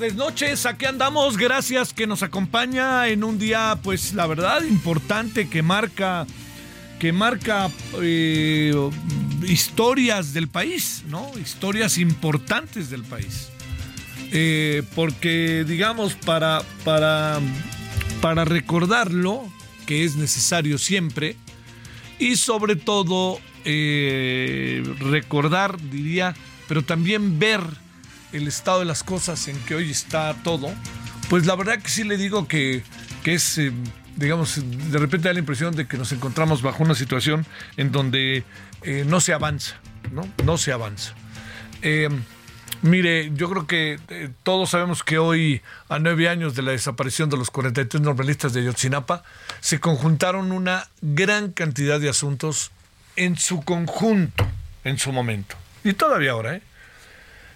Tardes, noches, aquí andamos, gracias que nos acompaña en un día, pues la verdad, importante que marca, que marca eh, historias del país, ¿no? Historias importantes del país. Eh, porque, digamos, para, para, para recordarlo, que es necesario siempre, y sobre todo eh, recordar, diría, pero también ver el estado de las cosas en que hoy está todo, pues la verdad que sí le digo que, que es, eh, digamos, de repente da la impresión de que nos encontramos bajo una situación en donde eh, no se avanza, ¿no? No se avanza. Eh, mire, yo creo que todos sabemos que hoy, a nueve años de la desaparición de los 43 normalistas de Yotzinapa, se conjuntaron una gran cantidad de asuntos en su conjunto, en su momento. Y todavía ahora, ¿eh?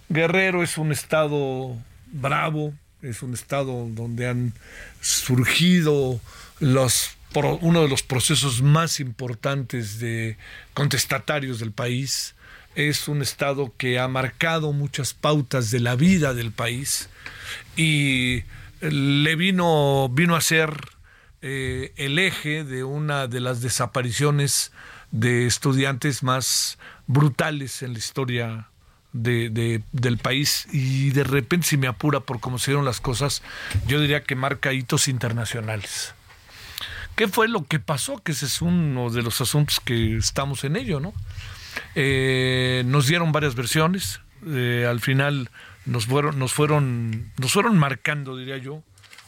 Guerrero es un estado bravo, es un estado donde han surgido los, uno de los procesos más importantes de contestatarios del país. Es un estado que ha marcado muchas pautas de la vida del país y le vino, vino a ser eh, el eje de una de las desapariciones de estudiantes más brutales en la historia de, de- del país y de repente si me apura por cómo se dieron las cosas, yo diría que marca hitos internacionales. ¿Qué fue lo que pasó? Que ese es uno de los asuntos que estamos en ello, ¿no? Eh, nos dieron varias versiones, eh, al final nos fueron, nos fueron, nos fueron marcando, diría yo,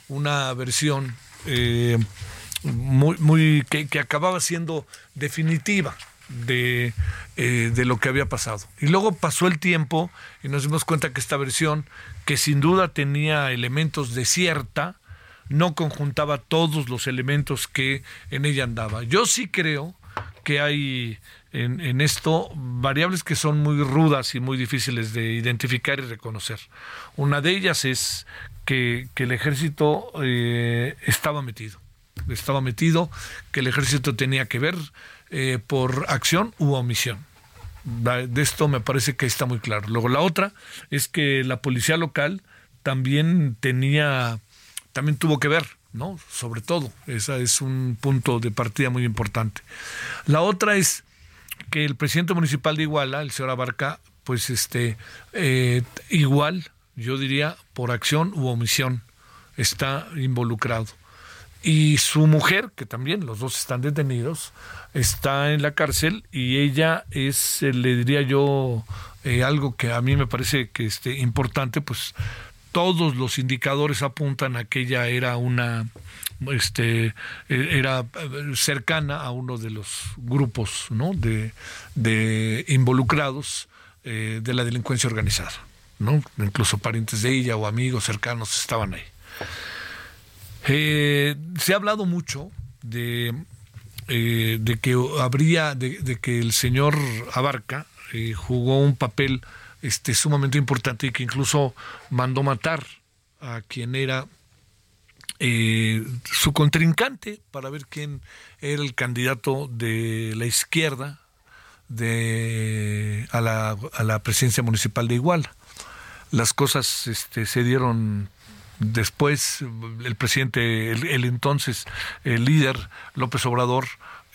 una versión eh, muy, muy que acababa siendo definitiva de, eh, de lo que había pasado. Y luego pasó el tiempo y nos dimos cuenta que esta versión, que sin duda tenía elementos de cierta, no conjuntaba todos los elementos que en ella andaba. Yo sí creo que hay en, en esto variables que son muy rudas y muy difíciles de identificar y reconocer. Una de ellas es que, que el ejército eh, estaba metido. Estaba metido, que el ejército tenía que ver eh, por acción u omisión. De esto me parece que está muy claro. Luego la otra es que la policía local también tenía, también tuvo que ver, ¿no? Sobre todo, ese es un punto de partida muy importante. La otra es que el presidente municipal de Iguala, el señor Abarca, pues este, eh, igual, yo diría, por acción u omisión, está involucrado. Y su mujer, que también los dos están detenidos, está en la cárcel y ella es, eh, le diría yo, eh, algo que a mí me parece que este, importante, pues todos los indicadores apuntan a que ella era una este eh, era cercana a uno de los grupos ¿no? de, de involucrados de la delincuencia organizada ¿no? incluso parientes de ella o amigos cercanos estaban ahí eh, se ha hablado mucho de, eh, de que habría, de, de que el señor Abarca eh, jugó un papel este, sumamente importante y que incluso mandó matar a quien era su contrincante para ver quién era el candidato de la izquierda de, a, la, a la presidencia municipal de Iguala. Las cosas este, se dieron después, el presidente, el, entonces el líder López Obrador,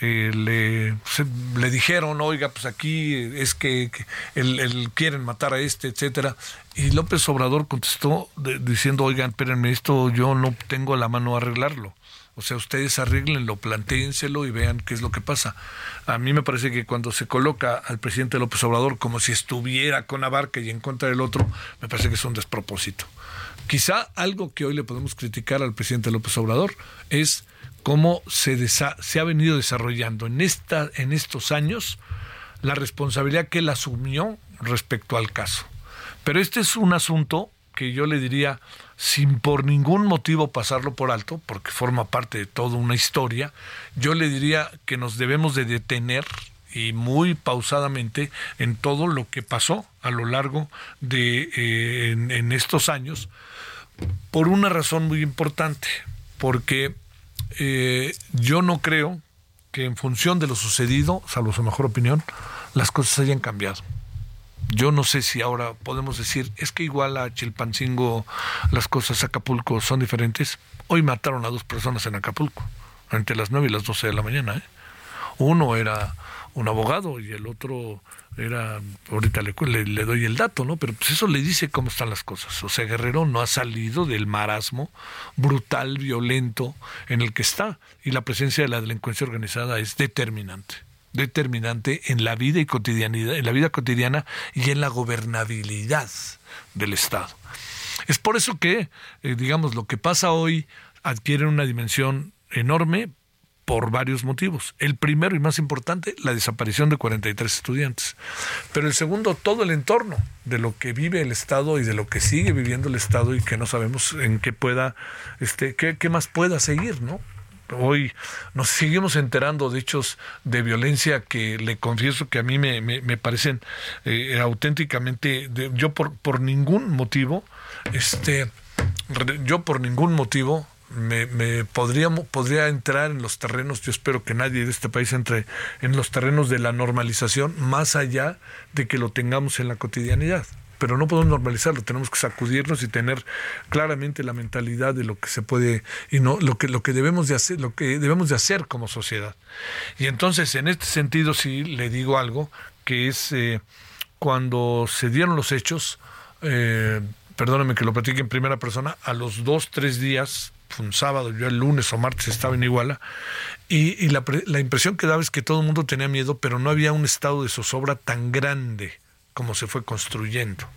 eh, le, le dijeron, oiga, pues aquí es que, él, quieren matar a este, etcétera. Y López Obrador contestó diciendo, oigan, espérenme, esto yo no tengo la mano a arreglarlo. O sea, ustedes arreglenlo, plantéenselo y vean qué es lo que pasa. A mí me parece que cuando se coloca al presidente López Obrador como si estuviera con Abarca y en contra del otro, me parece que es un despropósito. Quizá algo que hoy le podemos criticar al presidente López Obrador es cómo se, se ha venido desarrollando en, esta, en estos años la responsabilidad que él asumió respecto al caso. Pero este es un asunto que yo le diría, sin por ningún motivo pasarlo por alto, porque forma parte de toda una historia, yo le diría que nos debemos de detener y muy pausadamente en todo lo que pasó a lo largo de eh, en, estos años por una razón muy importante porque eh, yo no creo que en función de lo sucedido salvo su mejor opinión las cosas hayan cambiado yo no sé si ahora podemos decir, es que igual a Chilpancingo las cosas Acapulco son diferentes. Hoy mataron a dos personas en Acapulco, entre las 9 y las 12 de la mañana. ¿eh? Uno era un abogado y el otro era, ahorita le, doy el dato, ¿no? Pero pues eso le dice cómo están las cosas. O sea, Guerrero no ha salido del marasmo brutal, violento en el que está. Y la presencia de la delincuencia organizada es determinante determinante en la vida y cotidianidad, en la vida cotidiana y en la gobernabilidad del Estado. Es por eso que, eh, digamos, lo que pasa hoy adquiere una dimensión enorme por varios motivos. El primero y más importante, la desaparición de 43 estudiantes. Pero el segundo, todo el entorno de lo que vive el Estado y de lo que sigue viviendo el Estado y que no sabemos en qué pueda, este, qué, qué más pueda seguir, ¿no? hoy nos seguimos enterando de hechos de violencia que le confieso que a mí me, me, parecen eh, auténticamente, yo por, por ningún motivo, este, yo por ningún motivo me, me podría, podría entrar en los terrenos, yo espero que nadie de este país entre en los terrenos de la normalización, más allá de que lo tengamos en la cotidianidad pero no podemos normalizarlo, tenemos que sacudirnos y tener claramente la mentalidad de lo que se puede y no lo que lo que debemos de hacer, lo que debemos de hacer como sociedad. Y entonces, en este sentido sí le digo algo que es eh, cuando se dieron los hechos, eh, perdóname que lo platique en primera persona, a los dos, tres días, un sábado, yo el lunes o martes estaba en Iguala, y, la, impresión que daba es que todo el mundo tenía miedo, pero no había un estado de zozobra tan grande como se fue construyendo,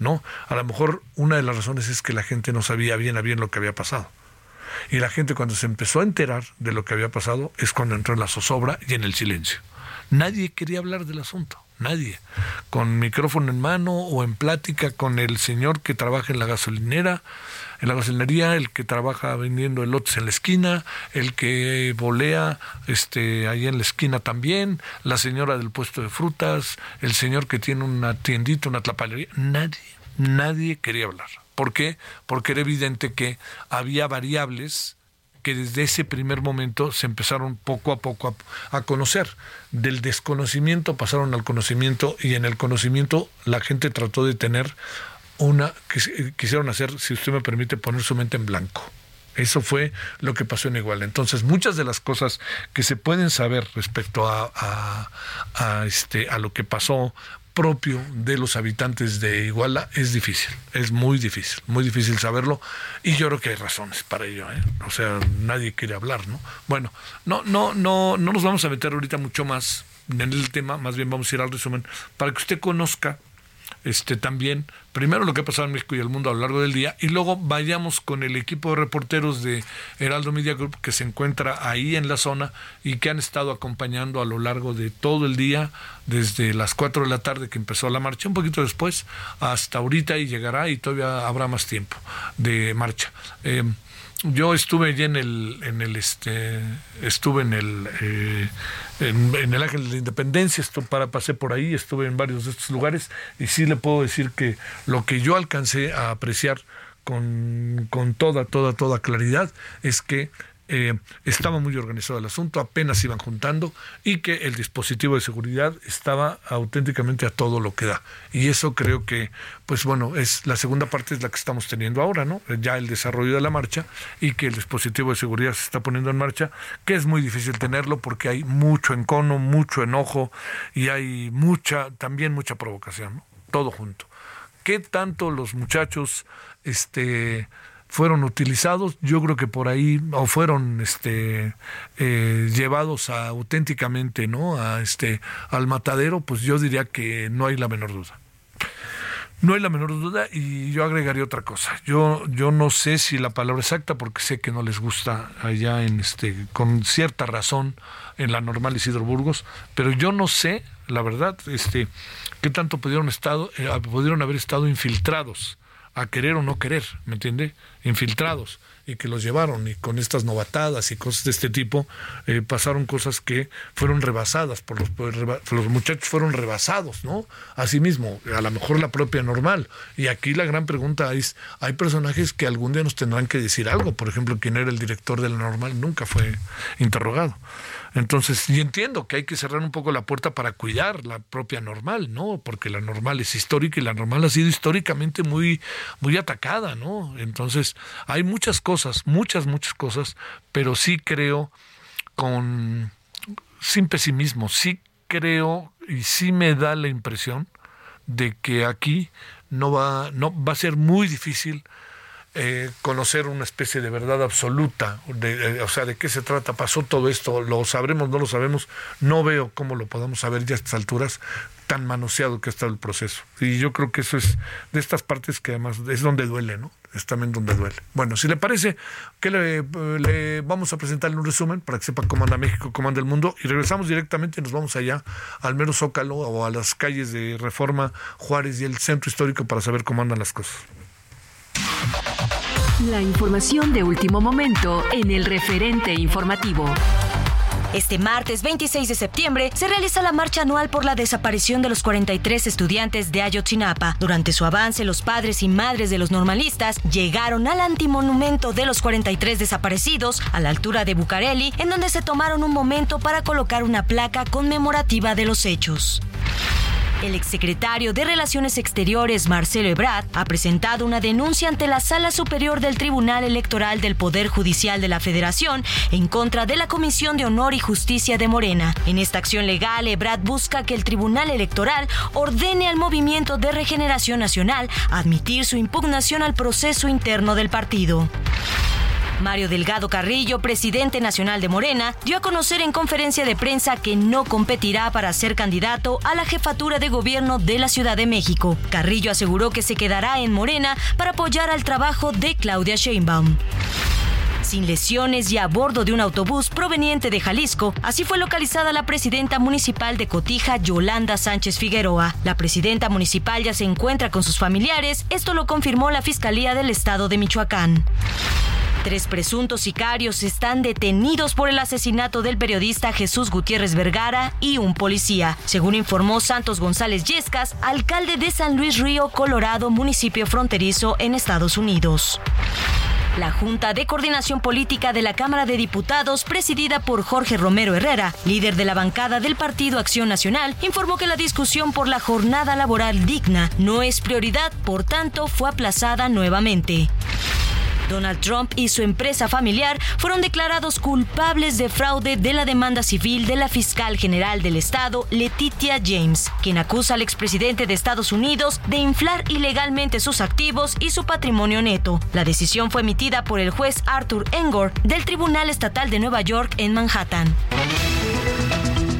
¿no? A lo mejor una de las razones es que la gente no sabía bien a bien lo que había pasado. Y la gente cuando se empezó a enterar de lo que había pasado es cuando entró en la zozobra y en el silencio. Nadie quería hablar del asunto, nadie. Con micrófono en mano o en plática con el señor que trabaja en la gasolinera, en la gasolinería, el que trabaja vendiendo elotes en la esquina, el que volea este, ahí en la esquina también, la señora del puesto de frutas, el señor que tiene una tiendita, una tlapalería. Nadie, nadie quería hablar. ¿Por qué? Porque era evidente que había variables que desde ese primer momento se empezaron poco a poco a, a, conocer. Del desconocimiento pasaron al conocimiento y en el conocimiento la gente trató de tener una que quisieron hacer, si usted me permite, poner su mente en blanco. Eso fue lo que pasó en Iguala. Entonces, muchas de las cosas que se pueden saber respecto a, a, este, a lo que pasó propio de los habitantes de Iguala es difícil, es muy difícil, muy difícil saberlo y yo creo que hay razones para ello, ¿eh? o sea, nadie quiere hablar, ¿no? Bueno, no, no, no, no nos vamos a meter ahorita mucho más en el tema, más bien vamos a ir al resumen para que usted conozca este, también, primero lo que ha pasado en México y el mundo a lo largo del día, y luego vayamos con el equipo de reporteros de Heraldo Media Group que se encuentra ahí en la zona y que han estado acompañando a lo largo de todo el día, desde las 4 de la tarde que empezó la marcha, un poquito después, hasta ahorita y llegará y todavía habrá más tiempo. de marcha. Eh, yo estuve allí en el, en el este, estuve en el, eh, en, el Ángel de la Independencia, esto para, pasé por ahí, estuve en varios de estos lugares y sí le puedo decir que lo que yo alcancé a apreciar con, con toda, toda, toda claridad es que eh, estaba muy organizado el asunto, apenas iban juntando y que el dispositivo de seguridad estaba auténticamente a todo lo que da. Y eso creo que, pues bueno, es la segunda parte es la que estamos teniendo ahora, ¿no? Ya el desarrollo de la marcha y que el dispositivo de seguridad se está poniendo en marcha, que es muy difícil tenerlo porque hay mucho encono, mucho enojo y hay mucha, también mucha provocación, todo junto. ¿Qué tanto los muchachos, este, fueron utilizados, yo creo que por ahí o fueron este eh, llevados auténticamente, ¿no? A este al matadero, pues yo diría que no hay la menor duda. No hay la menor duda y yo agregaría otra cosa. Yo yo no sé si la palabra exacta porque sé que no les gusta allá en este con cierta razón en la normal Isidro Burgos, pero yo no sé, la verdad, este qué tanto pudieron estado eh, pudieron haber estado infiltrados a querer o no querer, ¿me entiende? Infiltrados y que los llevaron y con estas novatadas y cosas de este tipo eh, pasaron cosas que fueron rebasadas por los, los muchachos fueron rebasados, ¿no? Asimismo, a lo mejor la propia normal. Y aquí la gran pregunta es, hay personajes que algún día nos tendrán que decir algo, por ejemplo, quién era el director de la normal nunca fue interrogado. Entonces, y entiendo que hay que cerrar un poco la puerta para cuidar la propia normal, ¿no? Porque la normal es histórica y la normal ha sido históricamente muy, muy atacada, ¿no? Entonces, hay muchas cosas, muchas, muchas cosas, pero sí creo con, sin pesimismo, sí creo y sí me da la impresión de que aquí no va, no, va a ser muy difícil eh, conocer una especie de verdad absoluta, de, eh, o sea, de qué se trata, pasó todo esto, lo sabremos, no lo sabemos, no veo cómo lo podamos saber ya a estas alturas, tan manoseado que ha estado el proceso. Y yo creo que eso es de estas partes que además es donde duele, ¿no? Es también donde duele. Bueno, si le parece, que le, le, vamos a presentarle un resumen para que sepa cómo anda México, cómo anda el mundo, y regresamos directamente y nos vamos allá al mero Zócalo o a las calles de Reforma, Juárez y el centro histórico para saber cómo andan las cosas. La información de último momento en el referente informativo. Este martes 26 de septiembre se realiza la marcha anual por la desaparición de los 43 estudiantes de Ayotzinapa. Durante su avance, los padres y madres de los normalistas llegaron al antimonumento de los 43 desaparecidos a la altura de Bucareli, en donde se tomaron un momento para colocar una placa conmemorativa de los hechos. El exsecretario de Relaciones Exteriores, Marcelo Ebrard, ha presentado una denuncia ante la Sala Superior del Tribunal Electoral del Poder Judicial de la Federación en contra de la Comisión de Honor y Justicia de Morena. En esta acción legal, Ebrard busca que el Tribunal Electoral ordene al Movimiento de Regeneración Nacional admitir su impugnación al proceso interno del partido. Mario Delgado Carrillo, presidente nacional de Morena, dio a conocer en conferencia de prensa que no competirá para ser candidato a la jefatura de gobierno de la Ciudad de México. Carrillo aseguró que se quedará en Morena para apoyar al trabajo de Claudia Sheinbaum sin lesiones y a bordo de un autobús proveniente de Jalisco. Así fue localizada la presidenta municipal de Cotija, Yolanda Sánchez Figueroa. La presidenta municipal ya se encuentra con sus familiares. Esto lo confirmó la Fiscalía del Estado de Michoacán. Tres presuntos sicarios están detenidos por el asesinato del periodista Jesús Gutiérrez Vergara y un policía, según informó Santos González Yescas, alcalde de San Luis Río, Colorado, municipio fronterizo en Estados Unidos. La Junta de Coordinación Política de la Cámara de Diputados, presidida por Jorge Romero Herrera, líder de la bancada del Partido Acción Nacional, informó que la discusión por la jornada laboral digna no es prioridad, por tanto fue aplazada nuevamente. Donald Trump y su empresa familiar fueron declarados culpables de fraude de la demanda civil de la fiscal general del estado, Letitia James, quien acusa al expresidente de Estados Unidos de inflar ilegalmente sus activos y su patrimonio neto. La decisión fue emitida por el juez Arthur Engor del Tribunal Estatal de Nueva York en Manhattan.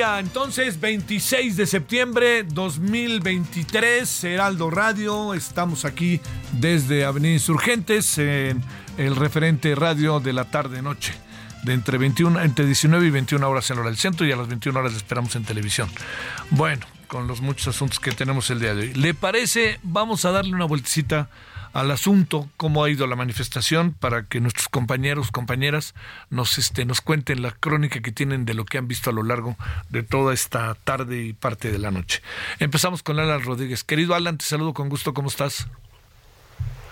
Entonces, 26 de septiembre 2023, Heraldo Radio, estamos aquí desde Avenida Insurgentes en el referente radio de la tarde-noche de entre 21, entre 19 y 21 horas en hora del centro y a las 21 horas esperamos en televisión. Bueno, con los muchos asuntos que tenemos el día de hoy. ¿Le parece? Vamos a darle una vueltecita al asunto, cómo ha ido la manifestación, para que nuestros compañeros, compañeras, nos, este, nos cuenten la crónica que tienen de lo que han visto a lo largo de toda esta tarde y parte de la noche. Empezamos con Alan Rodríguez. Querido Alan, te saludo con gusto, ¿cómo estás?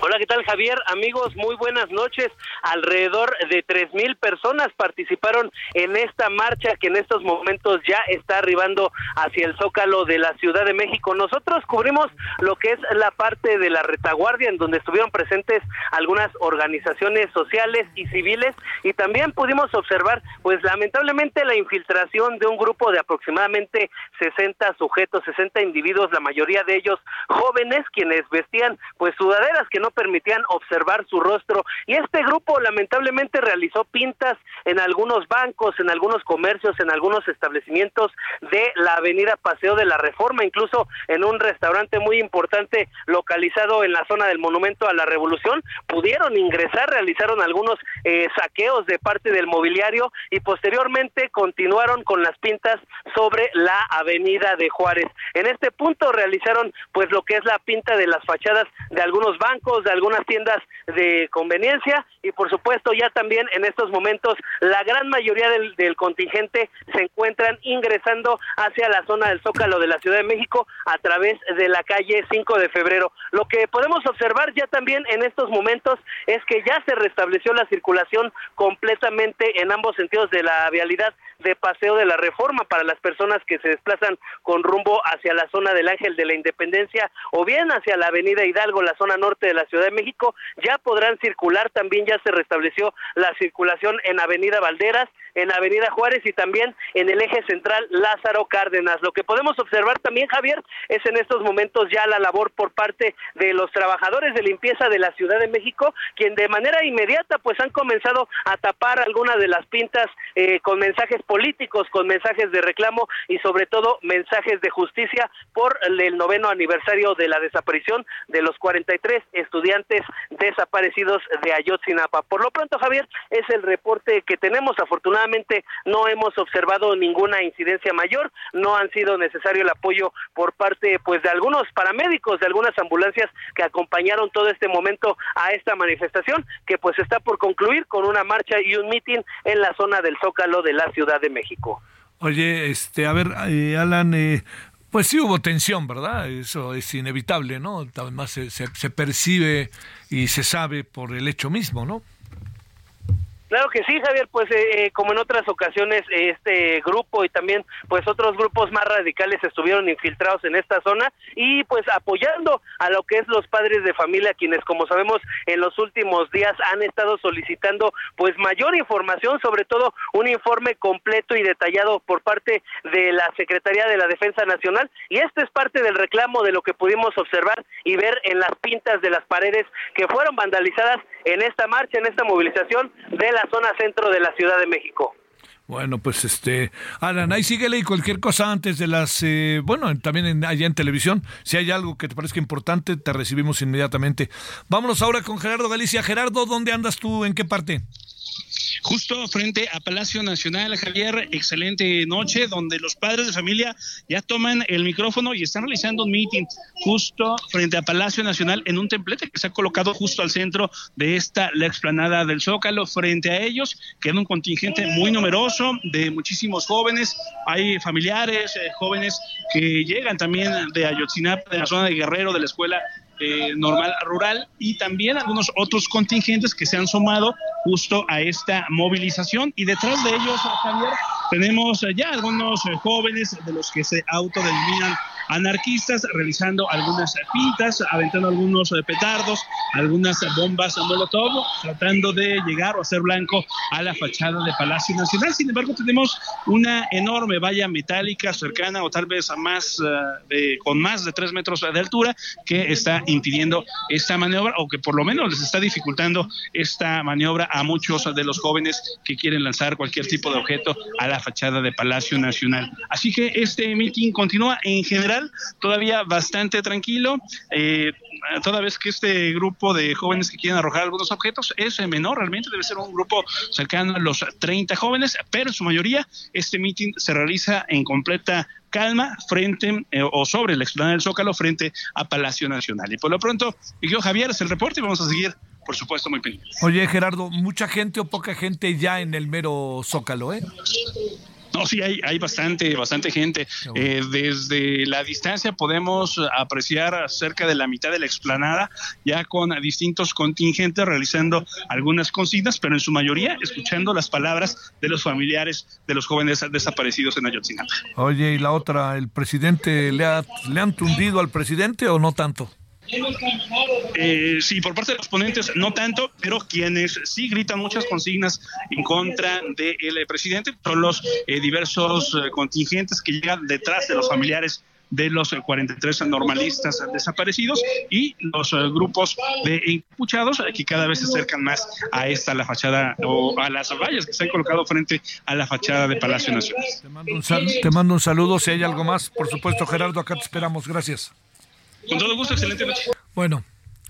Hola, ¿qué tal Javier? Amigos, muy buenas noches. Alrededor de tres mil personas participaron en esta marcha que en estos momentos ya está arribando hacia el Zócalo de la Ciudad de México. Nosotros cubrimos lo que es la parte de la retaguardia en donde estuvieron presentes algunas organizaciones sociales y civiles y también pudimos observar pues lamentablemente la infiltración de un grupo de aproximadamente 60 sujetos, 60 individuos, la mayoría de ellos jóvenes quienes vestían pues sudaderas que no permitían observar su rostro y este grupo lamentablemente realizó pintas en algunos bancos, en algunos comercios, en algunos establecimientos de la avenida Paseo de la Reforma, incluso en un restaurante muy importante localizado en la zona del Monumento a la Revolución, pudieron ingresar, realizaron algunos eh, saqueos de parte del mobiliario y posteriormente continuaron con las pintas sobre la avenida de Juárez. En este punto realizaron pues lo que es la pinta de las fachadas de algunos bancos, de algunas tiendas de conveniencia y por supuesto ya también en estos momentos la gran mayoría del, del contingente se encuentran ingresando hacia la zona del Zócalo de la Ciudad de México a través de la calle 5 de febrero. Lo que podemos observar ya también en estos momentos es que ya se restableció la circulación completamente en ambos sentidos de la vialidad de Paseo de la Reforma para las personas que se desplazan con rumbo hacia la zona del Ángel de la Independencia o bien hacia la Avenida Hidalgo, la zona norte de la Ciudad de México, ya podrán circular, también ya se restableció la circulación en Avenida Valderas, en Avenida Juárez y también en el eje central Lázaro Cárdenas. Lo que podemos observar también, Javier, es en estos momentos ya la labor por parte de los trabajadores de limpieza de la Ciudad de México, quien de manera inmediata pues han comenzado a tapar algunas de las pintas eh, con mensajes políticos, con mensajes de reclamo y sobre todo mensajes de justicia por el noveno aniversario de la desaparición de los 43 estudiantes desaparecidos de Ayotzinapa. Por lo pronto, Javier, es el reporte que tenemos. Afortunadamente, no hemos observado ninguna incidencia mayor, no han sido necesario el apoyo por parte pues de algunos paramédicos, de algunas ambulancias que acompañaron todo este momento a esta manifestación que pues está por concluir con una marcha y un mitin en la zona del Zócalo de la Ciudad de México. Oye, este, a ver, eh, Alan, eh, pues sí hubo tensión, ¿verdad? Eso es inevitable, ¿no? Además se, se, se percibe y se sabe por el hecho mismo, ¿no? Claro que sí, Javier, pues eh, eh, como en otras ocasiones este grupo y también pues otros grupos más radicales estuvieron infiltrados en esta zona y pues apoyando a lo que es los padres de familia quienes como sabemos en los últimos días han estado solicitando pues mayor información, sobre todo un informe completo y detallado por parte de la Secretaría de la Defensa Nacional. Y este es parte del reclamo de lo que pudimos observar y ver en las pintas de las paredes que fueron vandalizadas en esta marcha, en esta movilización de la zona centro de la Ciudad de México. Bueno, pues este, Alan, ahí síguele y cualquier cosa antes de las, eh, bueno, también en, allá en televisión, si hay algo que te parezca importante, te recibimos inmediatamente. Vámonos ahora con Gerardo Galicia. Gerardo, ¿dónde andas tú? ¿En qué parte? Justo frente a Palacio Nacional. Javier, excelente noche, donde los padres de familia ya toman el micrófono y están realizando un meeting justo frente a Palacio Nacional en un templete que se ha colocado justo al centro de esta, la explanada del Zócalo. Frente a ellos queda un contingente muy numeroso de muchísimos jóvenes. Hay familiares, eh, jóvenes que llegan también de Ayotzinapa, de la zona de Guerrero, de la escuela eh, normal rural y también algunos otros contingentes que se han sumado justo a esta movilización. Y detrás de ellos, Javier, tenemos ya algunos eh, jóvenes de los que se autodenominan anarquistas realizando algunas pintas, aventando algunos petardos, algunas bombas molotov, tratando de llegar o hacer blanco a la fachada de Palacio Nacional. Sin embargo, tenemos una enorme valla metálica cercana o tal vez a más de, con más de tres metros de altura que está impidiendo esta maniobra o que por lo menos les está dificultando esta maniobra a muchos de los jóvenes que quieren lanzar cualquier tipo de objeto a la fachada de Palacio Nacional. Así que este meeting continúa en general todavía bastante tranquilo. Eh, toda vez que este grupo de jóvenes que quieren arrojar algunos objetos es menor, realmente debe ser un grupo cercano a los 30 jóvenes, pero en su mayoría este meeting se realiza en completa calma frente eh, o sobre la explanada del Zócalo frente a Palacio Nacional. Y por lo pronto, yo Javier, es el reporte y vamos a seguir, por supuesto, muy pendientes. Oye, Gerardo, ¿mucha gente o poca gente ya en el mero Zócalo, eh? No, sí, hay, hay bastante, bastante gente. Eh, desde la distancia podemos apreciar cerca de la mitad de la explanada, ya con distintos contingentes realizando algunas consignas, pero en su mayoría escuchando las palabras de los familiares de los jóvenes desaparecidos en Ayotzinapa. Oye, y la otra, ¿el presidente le, ha, le han tundido al presidente o no tanto? Eh, sí, por parte de los ponentes no tanto, pero quienes sí gritan muchas consignas en contra del presidente son los eh, diversos eh, contingentes que llegan detrás de los familiares de los 43 normalistas desaparecidos y los grupos de encapuchados que cada vez se acercan más a esta, la fachada o a las vallas que se han colocado frente a la fachada de Palacio Nacional. Te mando un, te mando un saludo, si hay algo más, por supuesto Gerardo, acá te esperamos, gracias. Con todo gusto, excelente noche. Bueno,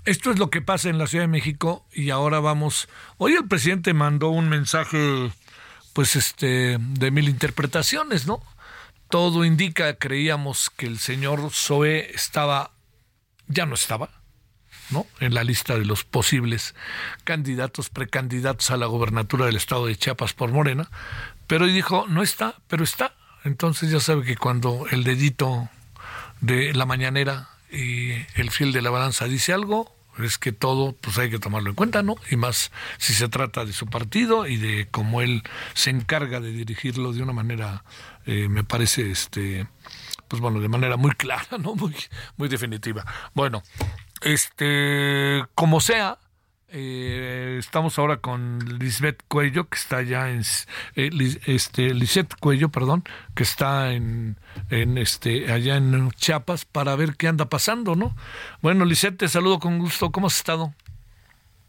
esto es lo que pasa en la Ciudad de México y ahora vamos. Hoy el presidente mandó un mensaje, pues este, de mil interpretaciones, ¿no? Todo indica, creíamos que el señor Zoe estaba, ya no estaba, ¿no? En la lista de los posibles candidatos, precandidatos a la gobernatura del estado de Chiapas por Morena, pero hoy dijo, no está, pero está. Entonces ya sabe que cuando el dedito de la mañanera y el fiel de la balanza dice algo, es que todo pues hay que tomarlo en cuenta, ¿no? Y más si se trata de su partido y de cómo él se encarga de dirigirlo de una manera, eh, me parece, este, pues bueno, de manera muy clara, ¿no? Muy, muy definitiva. Bueno, este, como sea, eh, estamos ahora con Lisbeth Cuello, que está allá en eh, este Lisette Cuello, perdón, que está en, en este allá en Chiapas para ver qué anda pasando, ¿no? Bueno, Lisette, te saludo con gusto. ¿Cómo has estado?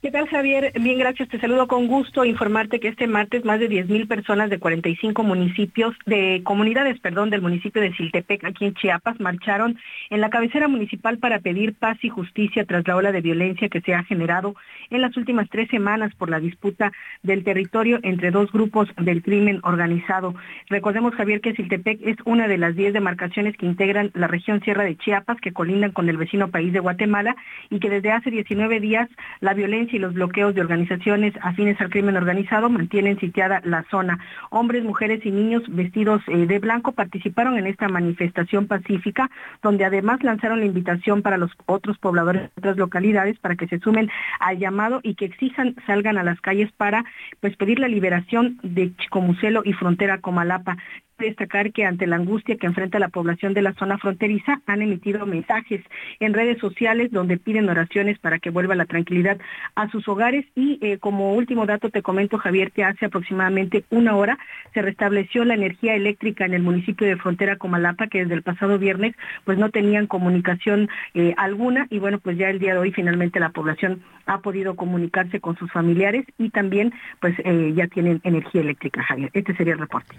¿Qué tal, Javier? Bien, gracias. Te saludo con gusto. Informarte que este martes más de 10.000 personas de 45 municipios, de comunidades, perdón, del municipio de Siltepec, aquí en Chiapas, marcharon en la cabecera municipal para pedir paz y justicia tras la ola de violencia que se ha generado en las últimas tres semanas por la disputa del territorio entre dos grupos del crimen organizado. Recordemos, Javier, que Siltepec es una de las 10 demarcaciones que integran la región Sierra de Chiapas, que colindan con el vecino país de Guatemala, y que desde hace 19 días la violencia y los bloqueos de organizaciones afines al crimen organizado mantienen sitiada la zona. Hombres, mujeres y niños vestidos eh, de blanco participaron en esta manifestación pacífica, donde además lanzaron la invitación para los otros pobladores de otras localidades para que se sumen al llamado y que exijan salgan a las calles para pues pedir la liberación de Chicomucelo y Frontera Comalapa destacar que ante la angustia que enfrenta la población de la zona fronteriza han emitido mensajes en redes sociales donde piden oraciones para que vuelva la tranquilidad a sus hogares. Y eh, como último dato te comento Javier que hace aproximadamente una hora se restableció la energía eléctrica en el municipio de Frontera Comalapa que desde el pasado viernes pues no tenían comunicación eh, alguna. Y bueno pues ya el día de hoy finalmente la población ha podido comunicarse con sus familiares y también pues eh, ya tienen energía eléctrica Javier. Este sería el reporte.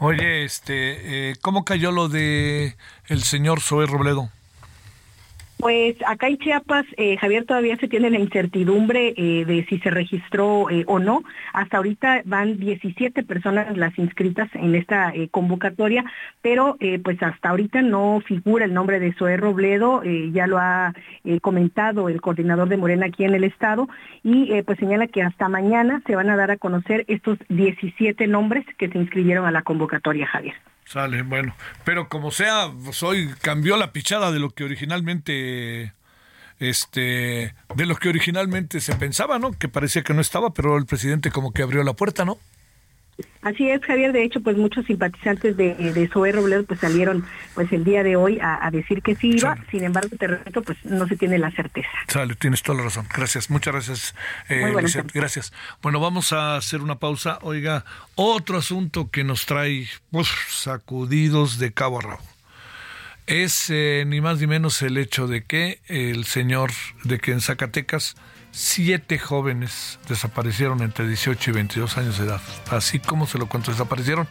Oye este, eh, ¿cómo cayó lo de el señor Zoé Robledo? Pues acá en Chiapas, eh, Javier, todavía se tiene la incertidumbre eh, de si se registró o no. Hasta ahorita van 17 personas las inscritas en esta convocatoria, pero pues hasta ahorita no figura el nombre de Zoé Robledo, ya lo ha comentado el coordinador de Morena aquí en el estado, y pues señala que hasta mañana se van a dar a conocer estos 17 nombres que se inscribieron a la convocatoria, Javier. Sale, bueno. Pero como sea, hoy cambió la pichada de lo que originalmente este de lo que originalmente se pensaba, ¿no? Que parecía que no estaba, pero el presidente como que abrió la puerta, ¿no? Así es, Javier. De hecho, pues muchos simpatizantes de, de Zoe Robledo pues salieron pues el día de hoy a, decir que sí iba. Sin embargo, te repito, pues no se tiene la certeza. Sale, tienes toda la razón. Gracias, muchas gracias, eh, Gracias. Bueno, vamos a hacer una pausa. Oiga, otro asunto que nos trae sacudidos de cabo a rabo es eh, ni más ni menos el hecho de que el señor, de que en Zacatecas siete jóvenes desaparecieron entre 18 y 22 años de edad. Así como se lo cuento, desaparecieron.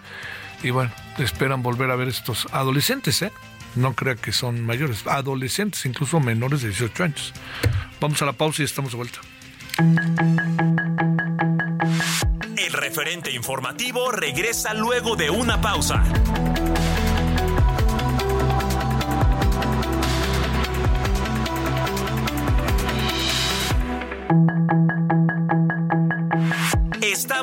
Y bueno, esperan volver a ver estos adolescentes, ¿eh? No crea que son mayores, adolescentes, incluso menores de 18 años. Vamos a la pausa y estamos de vuelta. El referente informativo regresa luego de una pausa.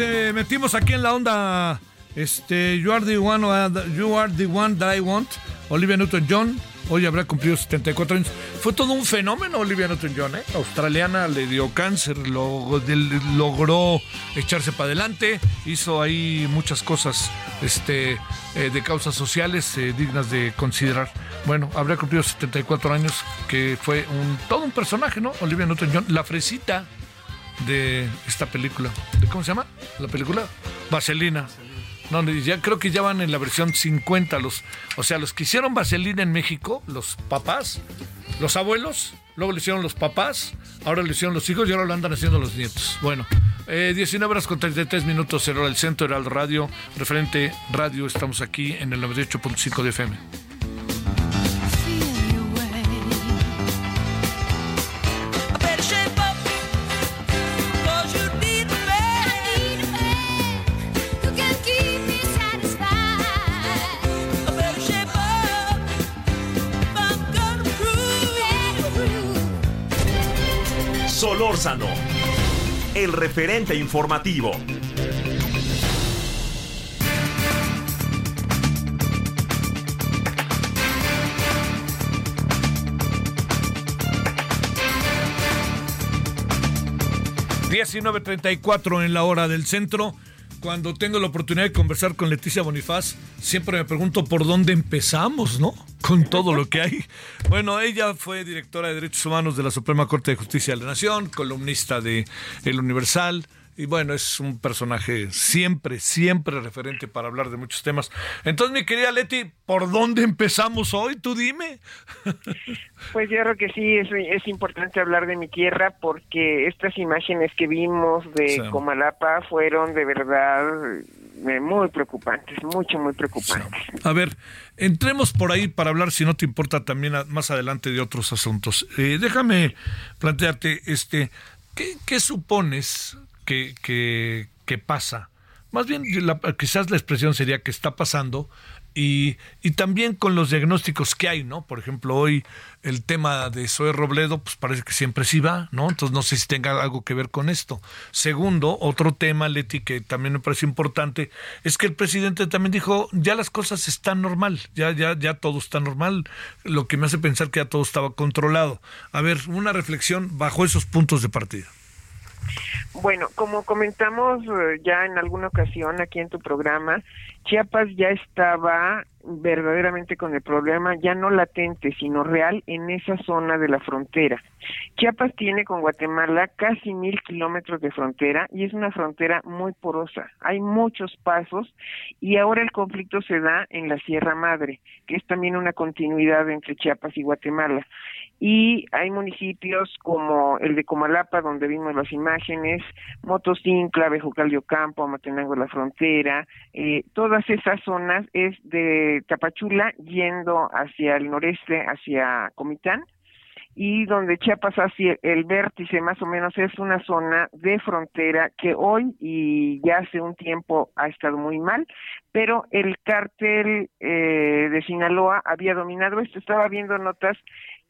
Nos metimos aquí en la onda. Este, you are the one, you are the one that I want. Olivia Newton-John. Hoy habrá cumplido 74 años. Fue todo un fenómeno Olivia Newton-John, ¿eh? Australiana le dio cáncer, logró echarse para adelante, hizo ahí muchas cosas este, eh, de causas sociales eh, dignas de considerar. Bueno, habrá cumplido 74 años, que fue un, todo un personaje, ¿no? Olivia Newton-John, la fresita de esta película. ¿De ¿Cómo se llama la película? Vaselina. No, ya creo que ya van en la versión 50 los, o sea, los que hicieron Vaselina en México, los papás, los abuelos, luego lo hicieron los papás, ahora lo hicieron los hijos y ahora lo andan haciendo los nietos. Bueno, eh, 19 horas con 33 minutos, era el centro, era el radio, referente radio, estamos aquí en el 98.5 de FM. El referente informativo. ...19.34 en la hora del centro cuando tengo la oportunidad de conversar con Leticia Bonifaz, siempre me pregunto por dónde empezamos, ¿no? Con todo lo que hay. Bueno, ella fue directora de Derechos Humanos de la Suprema Corte de Justicia de la Nación, columnista de El Universal, y bueno, es un personaje siempre, siempre referente para hablar de muchos temas. Entonces, mi querida Leti, ¿por dónde empezamos hoy? Tú dime. Pues yo creo que sí, es, es importante hablar de mi tierra porque estas imágenes que vimos de Comalapa fueron de verdad eh, muy preocupantes, mucho, muy preocupantes. A ver, entremos por ahí para hablar, si no te importa, también más adelante de otros asuntos. Eh, déjame plantearte, este, ¿qué, qué supones que, que, pasa? Más bien, quizás la expresión sería que está pasando y, y, también con los diagnósticos que hay, ¿no? Por ejemplo, hoy el tema de Zoe Robledo, pues parece que siempre sí va, ¿no? Entonces no sé si tenga algo que ver con esto. Segundo, otro tema, Leti, que también me parece importante, es que el presidente también dijo, ya las cosas están normal, ya, ya, ya todo está normal, lo que me hace pensar que ya todo estaba controlado. A ver, una reflexión bajo esos puntos de partida. Bueno, como comentamos eh, ya en alguna ocasión aquí en tu programa, Chiapas ya estaba verdaderamente con el problema ya no latente, sino real en esa zona de la frontera. Chiapas tiene con Guatemala casi mil kilómetros de frontera y es una frontera muy porosa. Hay muchos pasos y ahora el conflicto se da en la Sierra Madre, que es también una continuidad entre Chiapas y Guatemala. Y hay municipios como el de Comalapa, donde vimos las imágenes, Motocincla, Bejucal de Ocampo, Matenango la Frontera, eh, todas esas zonas es de Tapachula yendo hacia el noreste, hacia Comitán, y donde Chiapas hacia el vértice más o menos es una zona de frontera que hoy y ya hace un tiempo ha estado muy mal, pero el cártel eh, de Sinaloa había dominado esto. Estaba viendo notas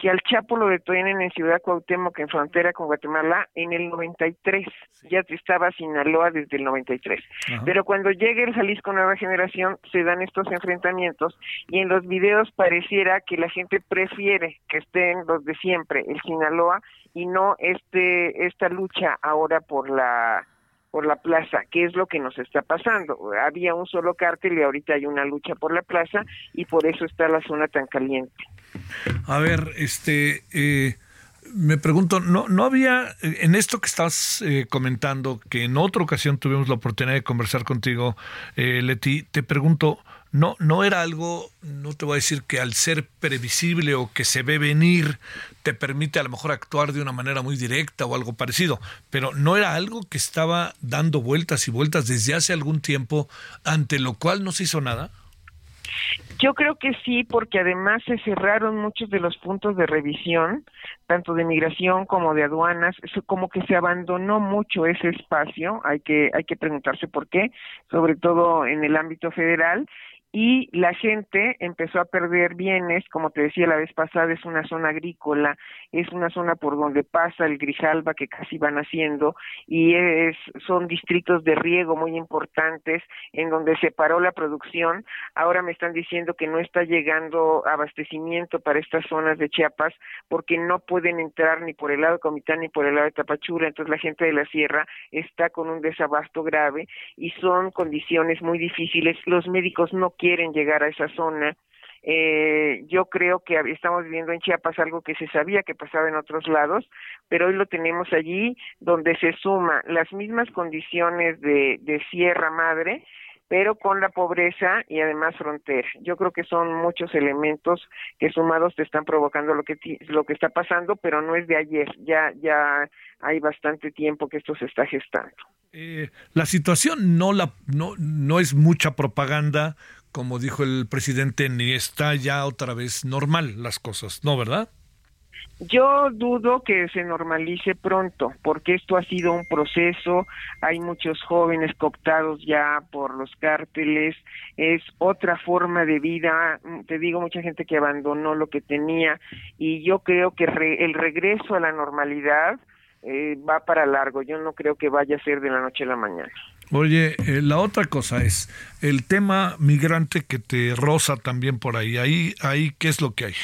que al Chapo lo detienen en Ciudad Cuauhtémoc, en frontera con Guatemala, en el 93. Ya estaba Sinaloa desde el 93. Pero cuando llegue el Jalisco Nueva Generación, se dan estos enfrentamientos y en los videos pareciera que la gente prefiere que estén los de siempre, el Sinaloa, y no este esta lucha ahora por la por la plaza, ¿qué es lo que nos está pasando? Había un solo cártel y ahorita hay una lucha por la plaza y por eso está la zona tan caliente. A ver, este, eh, me pregunto, ¿no, ¿no había en esto que estás eh, comentando, que en otra ocasión tuvimos la oportunidad de conversar contigo, eh, Leti, te pregunto, ¿no, ¿no era algo, no te voy a decir que al ser previsible o que se ve venir, te permite a lo mejor actuar de una manera muy directa o algo parecido, pero no era algo que estaba dando vueltas y vueltas desde hace algún tiempo, ante lo cual no se hizo nada? Yo creo que sí, porque además se cerraron muchos de los puntos de revisión, tanto de migración como de aduanas, como que se abandonó mucho ese espacio, hay que hay que preguntarse por qué, sobre todo en el ámbito federal y la gente empezó a perder bienes, como te decía la vez pasada, es una zona agrícola, es una zona por donde pasa el Grijalba que casi van haciendo y es, son distritos de riego muy importantes en donde se paró la producción. Ahora me están diciendo que no está llegando abastecimiento para estas zonas de Chiapas porque no pueden entrar ni por el lado de Comitán ni por el lado de Tapachula, entonces la gente de la sierra está con un desabasto grave y son condiciones muy difíciles. Los médicos no quieren llegar a esa zona. Eh, yo creo que estamos viviendo en Chiapas algo que se sabía que pasaba en otros lados, pero hoy lo tenemos allí donde se suma las mismas condiciones de, Sierra Madre, pero con la pobreza y además frontera. Yo creo que son muchos elementos que sumados te están provocando lo que lo que está pasando, pero no es de ayer, ya ya hay bastante tiempo que esto se está gestando. Eh, la situación no la no no es mucha propaganda como dijo el presidente, ni está ya otra vez normal las cosas, ¿no, verdad? Yo dudo que se normalice pronto, porque esto ha sido un proceso, hay muchos jóvenes cooptados ya por los cárteles, es otra forma de vida, te digo, mucha gente que abandonó lo que tenía y yo creo que el regreso a la normalidad eh, va para largo, yo no creo que vaya a ser de la noche a la mañana. Oye, eh, la otra cosa es el tema migrante que te roza también por ahí. Ahí, ahí ¿qué es lo que hay?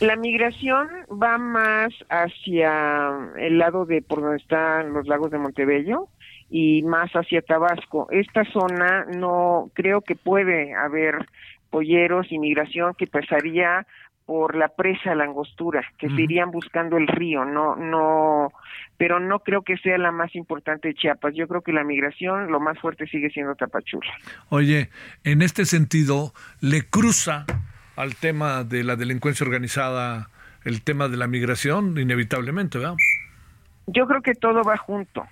La migración va más hacia el lado de por donde están los lagos de Montebello y más hacia Tabasco. Esta zona no creo que puede haber polleros, inmigración que pasaría por la presa la angostura, que se irían buscando el río, no, no, pero no creo que sea la más importante de Chiapas. Yo creo que la migración, lo más fuerte sigue siendo Tapachula. Oye, en este sentido, le cruza al tema de la delincuencia organizada el tema de la migración, inevitablemente, ¿verdad? Yo creo que todo va junto,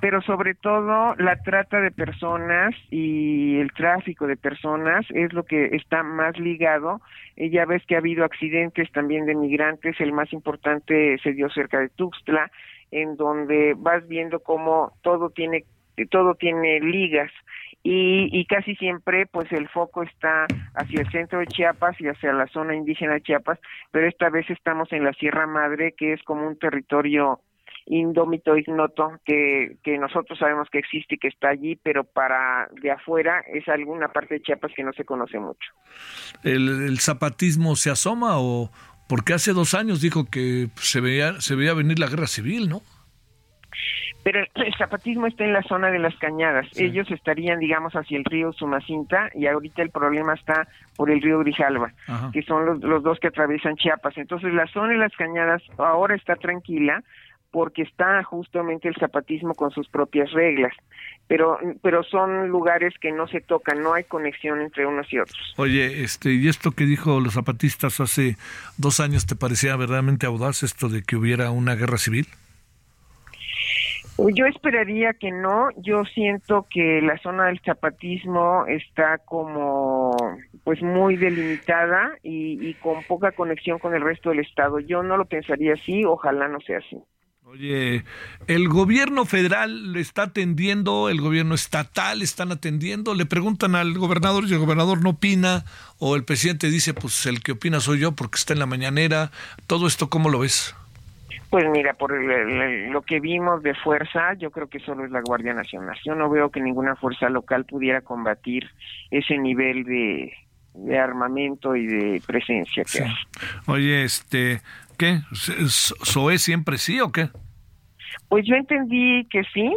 pero sobre todo la trata de personas y el tráfico de personas es lo que está más ligado. Eh, ya ves que ha habido accidentes también de migrantes, el más importante se dio cerca de Tuxtla, en donde vas viendo cómo todo tiene todo tiene ligas. Y, y, casi siempre pues el foco está hacia el centro de Chiapas y hacia la zona indígena de Chiapas, pero esta vez estamos en la Sierra Madre, que es como un territorio indómito ignoto que, que nosotros sabemos que existe y que está allí, pero para de afuera es alguna parte de Chiapas que no se conoce mucho. ¿El, zapatismo se asoma o porque hace dos años dijo que se veía, se veía venir la guerra civil, ¿no? Pero el zapatismo está en la zona de las cañadas. Ellos estarían, digamos, hacia el río Sumacinta y ahorita el problema está por el río Grijalva, que son los, los, dos que atraviesan Chiapas. Entonces la zona de las cañadas ahora está tranquila porque está justamente el zapatismo con sus propias reglas, pero pero son lugares que no se tocan, no hay conexión entre unos y otros. Oye, este y esto que dijo los zapatistas hace dos años te parecía verdaderamente audaz esto de que hubiera una guerra civil? Yo esperaría que no. Yo siento que la zona del zapatismo está como pues muy delimitada y, y, con poca conexión con el resto del estado. Yo no lo pensaría así. Ojalá no sea así. Oye, el gobierno federal le está atendiendo, el gobierno estatal están atendiendo, le preguntan al gobernador y el gobernador no opina, o el presidente dice, pues el que opina soy yo porque está en la mañanera. ¿Todo esto cómo lo ves? Pues mira, por lo que vimos de fuerza, yo creo que solo es la Guardia Nacional. Yo no veo que ninguna fuerza local pudiera combatir ese nivel de, armamento y de presencia que hay. Oye, este, ¿Qué? ¿SOE siempre sí o qué? Pues yo entendí que sí.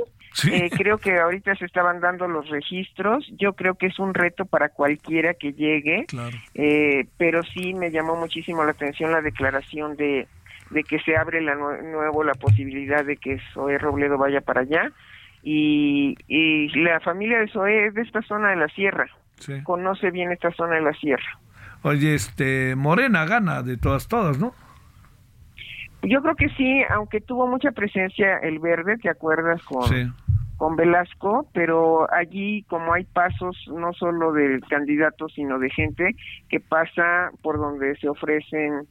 Eh, creo que ahorita se estaban dando los registros. Yo creo que es un reto para cualquiera que llegue. Eh, pero sí me llamó muchísimo la atención la declaración de, de que se abre la nuevo la posibilidad de que Zoe Robledo vaya para allá. Y, y la familia de Zoe es de esta zona de la sierra. Conoce bien esta zona de la sierra. Oye, este Morena gana de todas, todas, ¿no? Yo creo que sí, aunque tuvo mucha presencia el verde, ¿te acuerdas con, con Velasco? Pero allí, como hay pasos no solo del candidato, sino de gente que pasa por donde se ofrecen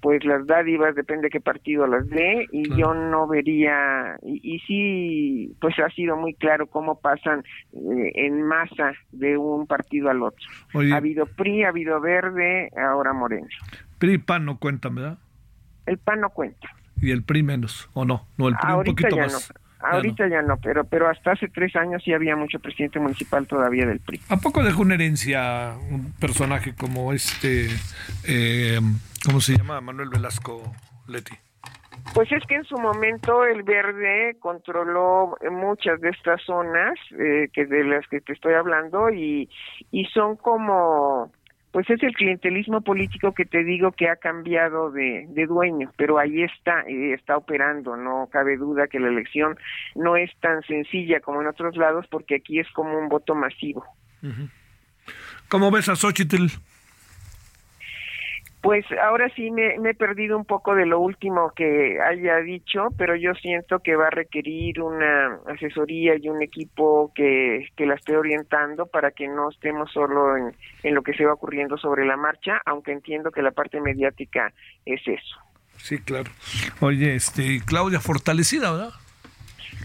pues las dádivas, depende qué partido las dé, y yo no vería, y, y, sí, pues ha sido muy claro cómo pasan eh, en masa de un partido al otro. ha habido PRI, ha habido Verde, ahora Moreno. PRI PAN no cuentan, ¿verdad? El PAN no cuenta. ¿Y el PRI menos? ¿O no? No, el PRI Ahorita un poquito ya más. No. Ahorita ya no. pero pero hasta hace tres años sí había mucho presidente municipal todavía del PRI. ¿A poco dejó una herencia un personaje como este, eh, ¿cómo se llama? Manuel Velasco Leti. Pues es que en su momento el Verde controló muchas de estas zonas eh, que de las que te estoy hablando y, y son como pues es el clientelismo político que te digo que ha cambiado de, de dueño, pero ahí está, eh, está operando, no cabe duda que la elección no es tan sencilla como en otros lados porque aquí es como un voto masivo. ¿Cómo ves a Xochitl? Pues ahora sí me, he perdido un poco de lo último que haya dicho, pero yo siento que va a requerir una asesoría y un equipo que, que la esté orientando para que no estemos solo en, en lo que se va ocurriendo sobre la marcha, aunque entiendo que la parte mediática es eso. Sí, claro. Oye, este, Claudia, fortalecida, ¿verdad?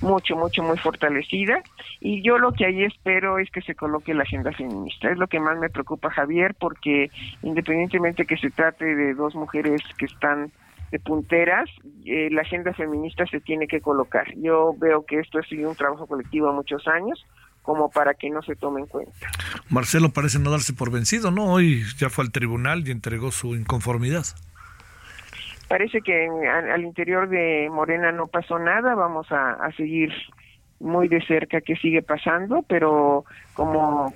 Mucho, mucho, muy fortalecida. Y yo lo que ahí espero es que se coloque la agenda feminista. Es lo que más me preocupa, Javier, porque independientemente que se trate de dos mujeres que están de punteras, eh, la agenda feminista se tiene que colocar. Yo veo que esto ha sido un trabajo colectivo a muchos años como para que no se tome en cuenta. Marcelo parece no darse por vencido, ¿no? Hoy ya fue al tribunal y entregó su inconformidad parece que al interior de Morena no pasó nada, vamos a, seguir muy de cerca qué sigue pasando, pero como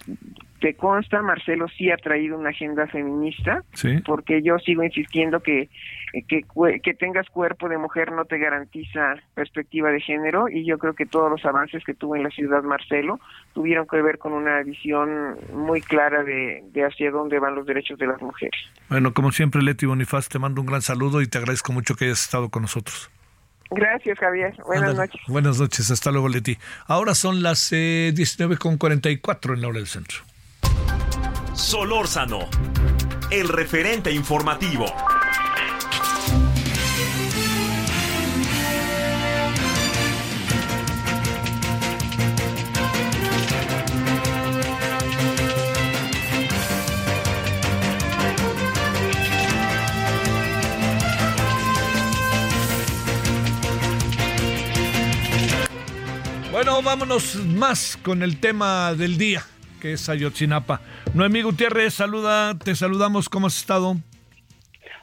te consta, Marcelo sí ha traído una agenda feminista, porque yo sigo insistiendo que, que, que tengas cuerpo de mujer no te garantiza perspectiva de género y yo creo que todos los avances que tuvo en la ciudad Marcelo tuvieron que ver con una visión muy clara de, de hacia dónde van los derechos de las mujeres. Bueno, como siempre, Leti Bonifaz, te mando un gran saludo y te agradezco mucho que hayas estado con nosotros. Gracias, Javier. Buenas noches. Buenas noches. Hasta luego, Leti. Ahora son las eh, 19.44 en la hora del centro. Solórzano, el referente informativo. Bueno, vámonos más con el tema del día, que es Ayotzinapa. Noemí Gutiérrez, saluda, te saludamos, ¿cómo has estado?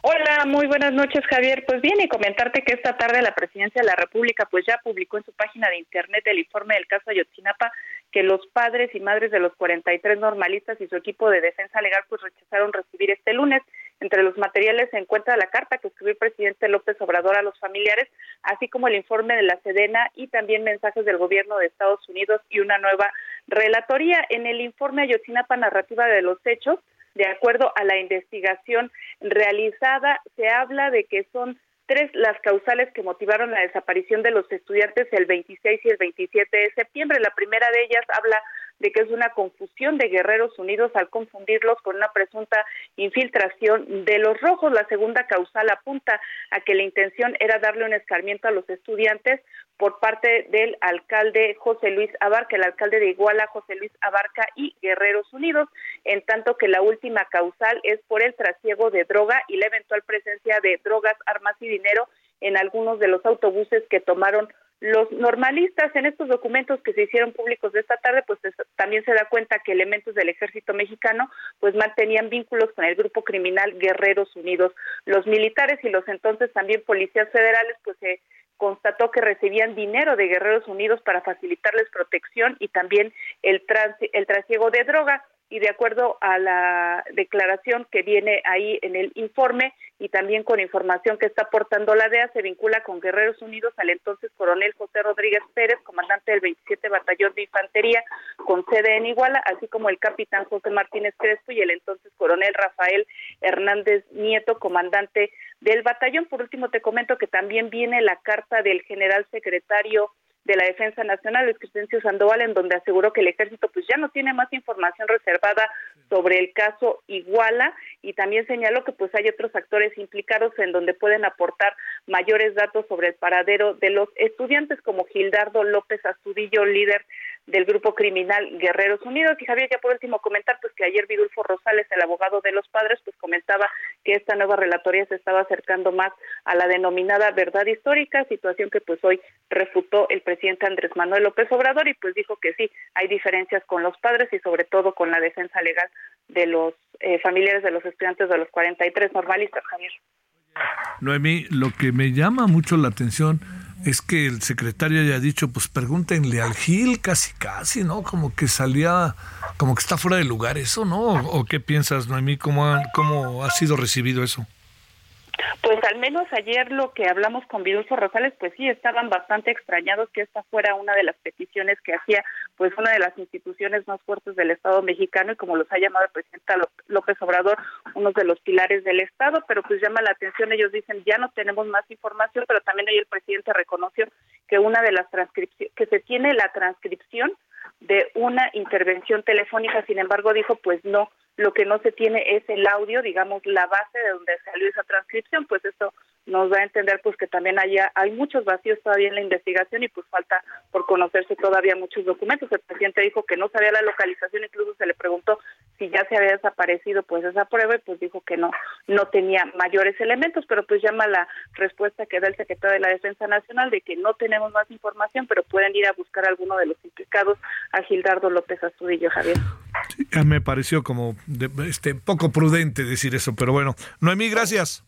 Hola, muy buenas noches, Javier. Pues bien, y comentarte que esta tarde la Presidencia de la República pues ya publicó en su página de internet el informe del caso Ayotzinapa que los padres y madres de los 43 normalistas y su equipo de defensa legal pues rechazaron recibir este lunes. Entre los materiales se encuentra la carta que escribió el presidente López Obrador a los familiares, así como el informe de la Sedena y también mensajes del gobierno de Estados Unidos y una nueva relatoría. En el informe Ayotzinapa Narrativa de los Hechos, de acuerdo a la investigación realizada, se habla de que son tres las causales que motivaron la desaparición de los estudiantes el 26 y el 27 de septiembre. La primera de ellas habla de que es una confusión de Guerreros Unidos al confundirlos con una presunta infiltración de los rojos. La segunda causal apunta a que la intención era darle un escarmiento a los estudiantes por parte del alcalde José Luis Abarca, el alcalde de Iguala, José Luis Abarca y Guerreros Unidos, en tanto que la última causal es por el trasiego de droga y la eventual presencia de drogas, armas y dinero en algunos de los autobuses que tomaron los normalistas en estos documentos que se hicieron públicos de esta tarde, pues también se da cuenta que elementos del ejército mexicano pues mantenían vínculos con el grupo criminal Guerreros Unidos. Los militares y los entonces también policías federales pues se constató que recibían dinero de Guerreros Unidos para facilitarles protección y también el, el trasiego de droga y de acuerdo a la declaración que viene ahí en el informe y también con información que está aportando la DEA, se vincula con Guerreros Unidos al entonces coronel José Rodríguez Pérez, comandante del 27 Batallón de Infantería con sede en Iguala, así como el capitán José Martínez Crespo y el entonces coronel Rafael Hernández Nieto, comandante del batallón. Por último, te comento que también viene la carta del general secretario de la Defensa Nacional, Luis Crescencio Sandoval, en donde aseguró que el ejército pues ya no tiene más información reservada sobre el caso Iguala y también señaló que pues hay otros actores implicados en donde pueden aportar mayores datos sobre el paradero de los estudiantes como Gildardo López Astudillo, líder del grupo criminal Guerreros Unidos. Y Javier, ya por último comentar pues que ayer Vidulfo Rosales, el abogado de los padres, pues comentaba que esta nueva relatoría se estaba acercando más a la denominada verdad histórica, situación que pues hoy refutó el presidente Andrés Manuel López Obrador y pues dijo que sí, hay diferencias con los padres y sobre todo con la defensa legal de los eh, familiares de los estudiantes de los 43 normalistas, Javier. Noemí, lo que me llama mucho la atención es que el secretario haya dicho, pues pregúntenle al Gil casi casi, ¿no? Como que salía, como que está fuera de lugar eso, ¿no? ¿O, qué piensas, Noemí? ¿Cómo ¿Cómo ha sido recibido eso? Pues al menos ayer lo que hablamos con Vidulfo Rosales, pues sí, estaban bastante extrañados que esta fuera una de las peticiones que hacía pues una de las instituciones más fuertes del Estado mexicano y como los ha llamado el presidente López Obrador, uno de los pilares del Estado, pero pues llama la atención, ellos dicen ya no tenemos más información, pero también hoy el presidente reconoció que una de las transcripciones, que se tiene la transcripción de una intervención telefónica, sin embargo dijo pues no, lo que no se tiene es el audio, digamos, la base de donde salió esa transcripción, pues eso nos da a entender pues que también haya, hay muchos vacíos todavía en la investigación y pues falta por conocerse todavía muchos documentos. El presidente dijo que no sabía la localización, incluso se le preguntó si ya se había desaparecido pues esa prueba y pues dijo que no, no tenía mayores elementos, pero pues llama la respuesta que da el secretario de la Defensa Nacional de que no tenemos más información, pero pueden ir a buscar a alguno de los implicados, a Gildardo López Astudillo, Javier. me pareció como este poco prudente decir eso, pero bueno. Noemí, gracias.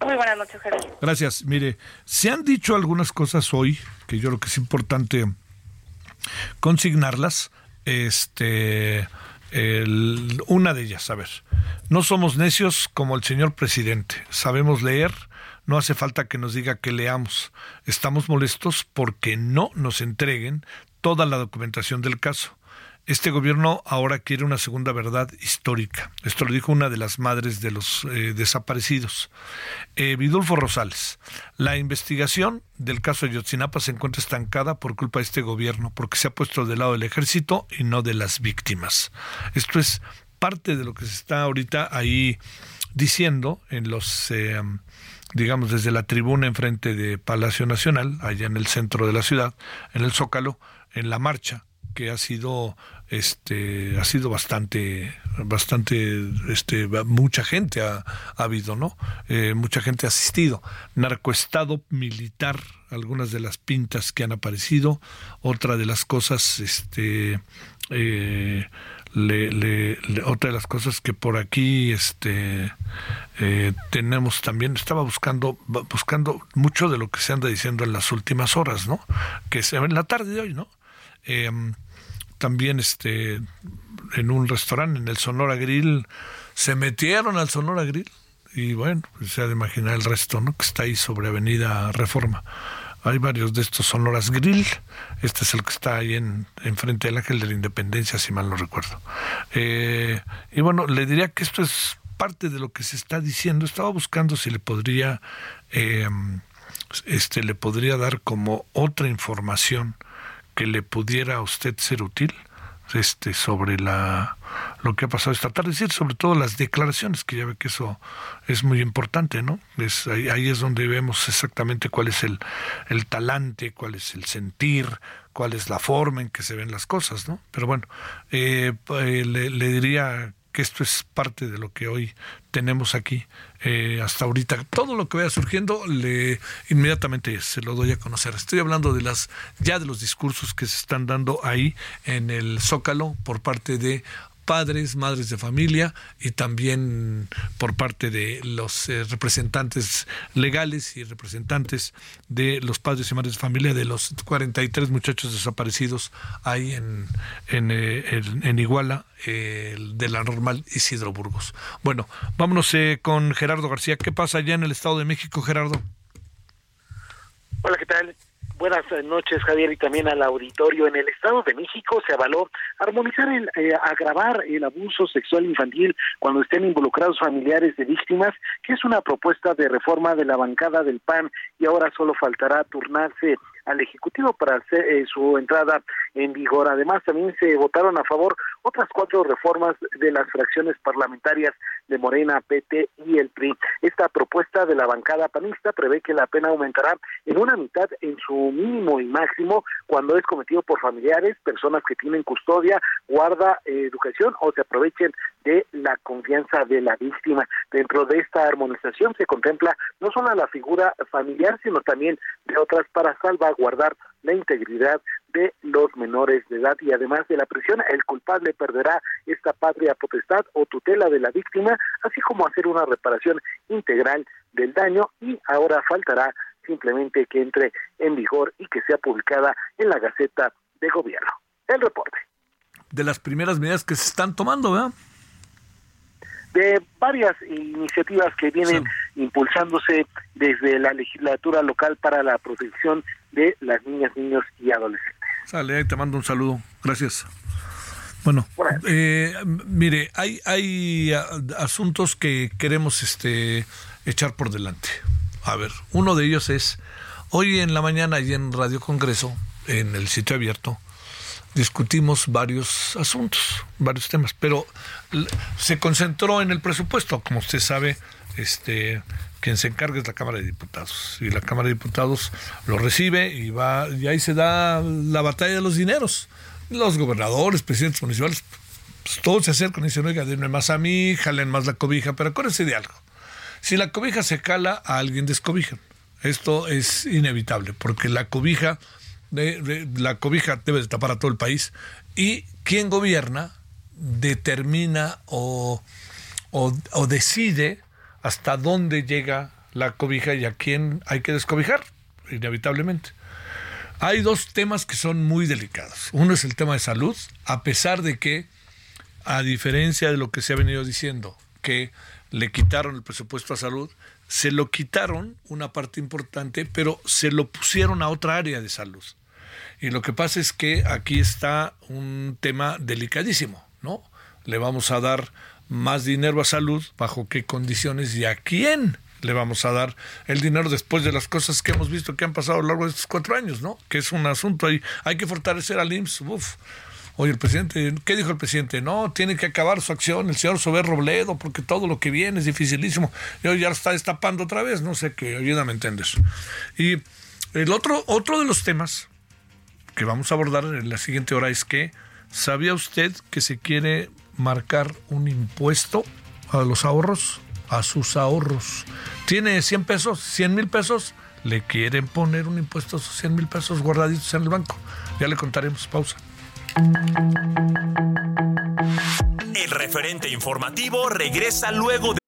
Muy buenas noches, Javier. Gracias. Mire, se han dicho algunas cosas hoy que yo creo que es importante consignarlas. Este una de ellas, a ver, no somos necios como el señor presidente, sabemos leer, no hace falta que nos diga que leamos. Estamos molestos porque no nos entreguen toda la documentación del caso. Este gobierno ahora quiere una segunda verdad histórica. Esto lo dijo una de las madres de los eh, desaparecidos. Eh, Vidulfo Rosales, la investigación del caso de Yotzinapa se encuentra estancada por culpa de este gobierno, porque se ha puesto del lado del ejército y no de las víctimas. Esto es parte de lo que se está ahorita ahí diciendo en los... Eh, digamos, desde la tribuna enfrente de Palacio Nacional, allá en el centro de la ciudad, en el Zócalo, en la marcha que ha sido este ha sido bastante bastante este mucha gente ha, habido no eh, mucha gente ha asistido. Narcoestado militar algunas de las pintas que han aparecido. Otra de las cosas este eh, le, otra de las cosas que por aquí este eh, tenemos también estaba buscando buscando mucho de lo que se anda diciendo en las últimas horas no que se en la tarde de hoy no también este en un restaurante en el Sonora Grill se metieron al Sonora Grill y bueno, pues se ha de imaginar el resto, ¿no? Que está ahí sobre Avenida Reforma. Hay varios de estos Sonoras Grill. Este es el que está ahí en, frente del Ángel de la Independencia, si mal no recuerdo. Eh, y bueno, le diría que esto es parte de lo que se está diciendo. Estaba buscando si le podría, eh, este, le podría dar como otra información que le pudiera a usted ser útil este sobre la lo que ha pasado esta tarde, decir, sobre todo las declaraciones, que ya ve que eso es muy importante, ¿no? Es, ahí, es donde vemos exactamente cuál es el, el talante, cuál es el sentir, cuál es la forma en que se ven las cosas, ¿no? Pero bueno, eh, eh, le, le diría que esto es parte de lo que hoy tenemos aquí eh, hasta ahorita. Todo lo que vaya surgiendo, le inmediatamente se lo doy a conocer. Estoy hablando de las ya de los discursos que se están dando ahí en el Zócalo por parte de padres, madres de familia y también por parte de los eh, representantes legales y representantes de los padres y madres de familia de los 43 muchachos desaparecidos ahí en, en, eh, en, Iguala, de la normal Isidro Burgos. Bueno, vámonos eh, con Gerardo García. ¿Qué pasa allá en el Estado de México, Gerardo? Hola, ¿qué tal? Buenas noches, Javier, y también al auditorio. En el Estado de México se avaló armonizar, el, eh, agravar el abuso sexual infantil cuando estén involucrados familiares de víctimas, que es una propuesta de reforma de la bancada del PAN y ahora solo faltará turnarse al Ejecutivo para hacer eh, su entrada en vigor. Además, también se votaron a favor otras cuatro reformas de las fracciones parlamentarias de Morena, PT y el PRI. Esta propuesta de la bancada panista prevé que la pena aumentará en una mitad en su mínimo y máximo cuando es cometido por familiares, personas que tienen custodia, guarda, eh, educación o se aprovechen de la confianza de la víctima. Dentro de esta armonización se contempla no solo la figura familiar, sino también de otras para salvaguardar la integridad de los menores de edad y además de la prisión, el culpable perderá esta patria potestad o tutela de la víctima, así como hacer una reparación integral del daño y ahora faltará simplemente que entre en vigor y que sea publicada en la Gaceta de Gobierno. El reporte. De las primeras medidas que se están tomando, ¿verdad? De varias iniciativas que vienen impulsándose desde la legislatura local para la protección de las niñas, niños y adolescentes. Sale, te mando un saludo. Gracias. Bueno, eh, mire, hay, hay asuntos que queremos este, echar por delante. A ver, uno de ellos es, hoy en la mañana y en Radio Congreso, en el sitio abierto, discutimos varios asuntos, varios temas, pero se concentró en el presupuesto, como usted sabe, este quien se encarga es la Cámara de Diputados y la Cámara de Diputados lo recibe y va y ahí se da la batalla de los dineros. Los gobernadores, presidentes municipales, pues, todos se acercan y dicen, oiga, denme más a mí, jalen más la cobija, pero acuérdense de algo. Si la cobija se cala, a alguien descobijan. Esto es inevitable, porque la cobija la cobija debe de tapar a todo el país y quien gobierna determina o, o, decide hasta dónde llega la cobija y a quién hay que descobijar, inevitablemente. Hay dos temas que son muy delicados. Uno es el tema de salud, a pesar de que a diferencia de lo que se ha venido diciendo, que le quitaron el presupuesto a salud, se lo quitaron una parte importante, pero se lo pusieron a otra área de salud. Y lo que pasa es que aquí está un tema delicadísimo, ¿no? Le vamos a dar más dinero a salud, bajo qué condiciones y a quién le vamos a dar el dinero después de las cosas que hemos visto que han pasado a lo largo de estos cuatro años, ¿no? Que es un asunto ahí. Hay que fortalecer al IMSS. Uf. Oye, el presidente, ¿qué dijo el presidente? No, tiene que acabar su acción el señor Sober Robledo, porque todo lo que viene es dificilísimo. Y hoy ya lo está destapando otra vez, no sé qué, ayúdame a entender. Y el otro, otro de los temas que vamos a abordar en la siguiente hora es que, ¿sabía usted que se quiere marcar un impuesto a los ahorros? A sus ahorros. Tiene 100 pesos, 100 mil pesos, le quieren poner un impuesto a sus 100 mil pesos guardaditos en el banco. Ya le contaremos, pausa. El referente informativo regresa luego de...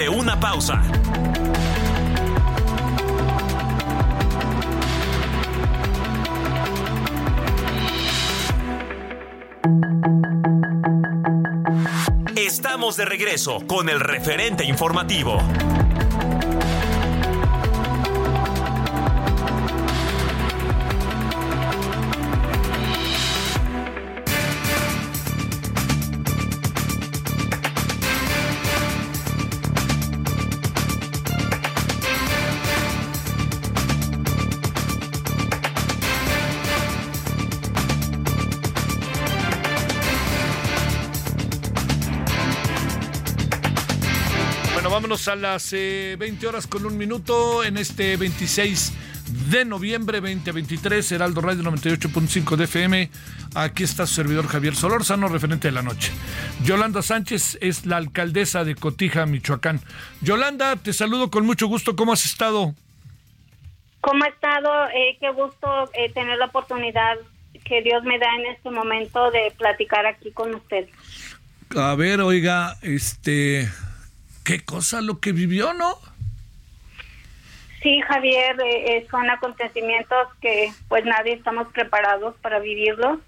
De una pausa. Estamos de regreso con el referente informativo. A las eh, 20 horas con un minuto en este 26 de noviembre 2023, Heraldo Radio 98.5 de FM. Aquí está su servidor Javier Solórzano, referente de la noche. Yolanda Sánchez es la alcaldesa de Cotija, Michoacán. Yolanda, te saludo con mucho gusto. ¿Cómo has estado? ¿Cómo ha estado? Eh, qué gusto eh, tener la oportunidad que Dios me da en este momento de platicar aquí con usted. A ver, oiga, este, qué cosa lo que vivió, ¿no? Sí, Javier, eh, eh, son acontecimientos que pues nadie estamos preparados para vivirlos.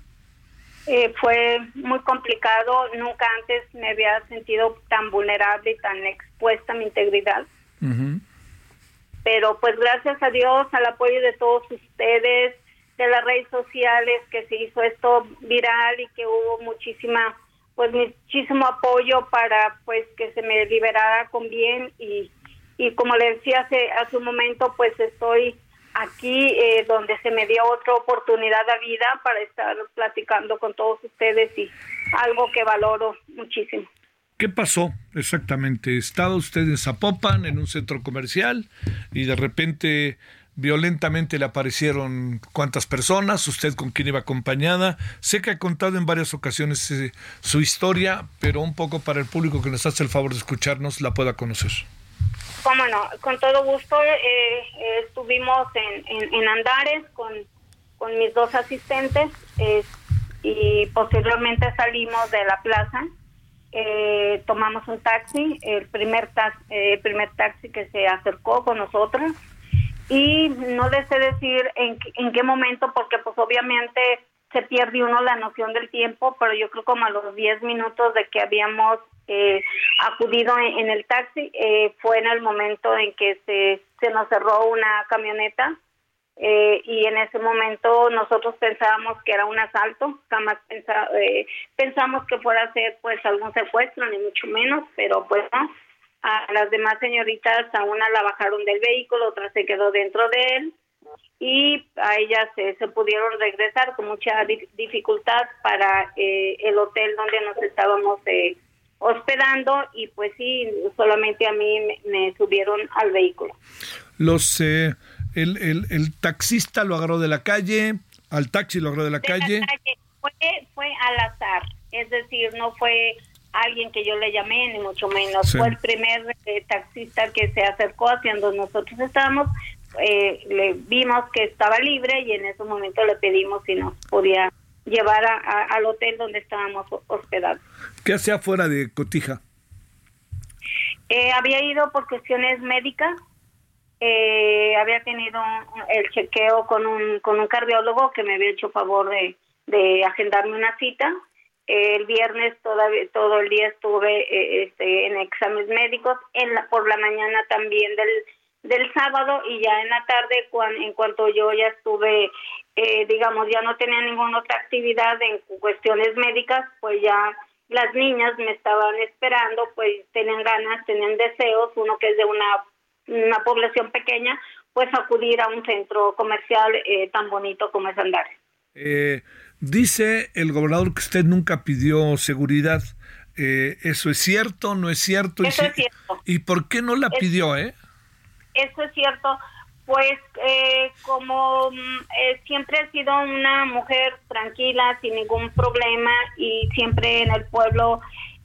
Eh, fue muy complicado, nunca antes me había sentido tan vulnerable y tan expuesta a mi integridad. Pero pues gracias a Dios, al apoyo de todos ustedes, de las redes sociales, que se hizo esto viral y que hubo muchísima, pues muchísimo apoyo para pues que se me liberara con bien y, y como le decía hace, hace un momento, pues estoy aquí eh, donde se me dio otra oportunidad de vida para estar platicando con todos ustedes y algo que valoro muchísimo. ¿Qué pasó exactamente? Estaba usted en Zapopan, en un centro comercial, y de repente violentamente le aparecieron cuántas personas, usted con quién iba acompañada. Sé que ha contado en varias ocasiones eh, su historia, pero un poco para el público que nos hace el favor de escucharnos la pueda conocer. Cómo no, con todo gusto eh, eh, estuvimos en, en, en Andares con, con mis dos asistentes y posteriormente salimos de la plaza, eh, tomamos un taxi, el primer, tax, eh, primer taxi que se acercó con nosotros y no les sé decir en, en qué momento porque pues obviamente se pierde uno la noción del tiempo, pero yo creo como a los 10 minutos de que habíamos eh, acudido en, en el taxi, eh, fue en el momento en que se, se nos cerró una camioneta eh, y en ese momento nosotros pensábamos que era un asalto, jamás pensa- eh, pensamos que fuera a ser pues algún secuestro, ni mucho menos, pero pues no. A las demás señoritas, a una la bajaron del vehículo, otra se quedó dentro de él y a ellas se, se pudieron regresar con mucha di- dificultad para eh, el hotel donde nos estábamos eh, hospedando y pues sí, solamente a mí me, me subieron al vehículo. Los, eh, el, el- el taxista lo agarró de la calle, Al taxi lo de la calle. Fue, fue al azar, es decir, no fue alguien que yo le llamé, ni mucho menos. Fue el primer eh, taxista que se acercó hacia donde nosotros estábamos. Eh, le vimos que estaba libre y en ese momento le pedimos si nos podía llevar al hotel donde estábamos hospedados. ¿Qué hacía fuera de Cotija? Eh, había ido por cuestiones médicas. había tenido el chequeo con un, con un cardiólogo que me había hecho favor de, de agendarme una cita el viernes todavía, todo el día estuve eh, este, en exámenes médicos, en la, por la mañana también del, del sábado y ya en la tarde, en cuanto yo ya estuve, eh, digamos, ya no tenía ninguna otra actividad en cuestiones médicas, pues ya las niñas me estaban esperando, pues tenían ganas, tenían deseos, uno que es de una, una población pequeña, pues acudir a un centro comercial eh, tan bonito como es Andares. Eh, Dice el gobernador que usted nunca pidió seguridad. Eh, ¿Eso es cierto? ¿No es cierto? Eso es cierto. ¿Y por qué no la pidió, eh? Eso es cierto. Pues eh, como mm, eh, siempre he sido una mujer tranquila, sin ningún problema y siempre en el pueblo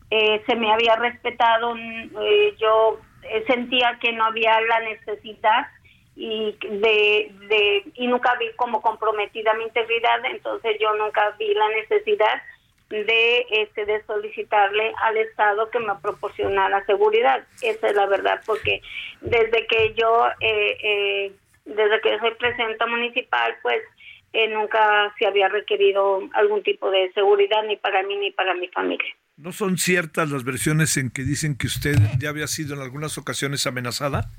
se me había respetado, mm, yo sentía que no había la necesidad y de, y nunca vi como comprometida mi integridad entonces yo nunca vi la necesidad de este de solicitarle al estado que me proporcionara seguridad. Esa es la verdad porque desde que yo eh, eh, desde que soy presidenta municipal pues eh, nunca se había requerido algún tipo de seguridad ni para mí ni para mi familia. No son ciertas las versiones en que dicen que usted ya había sido en algunas ocasiones amenazada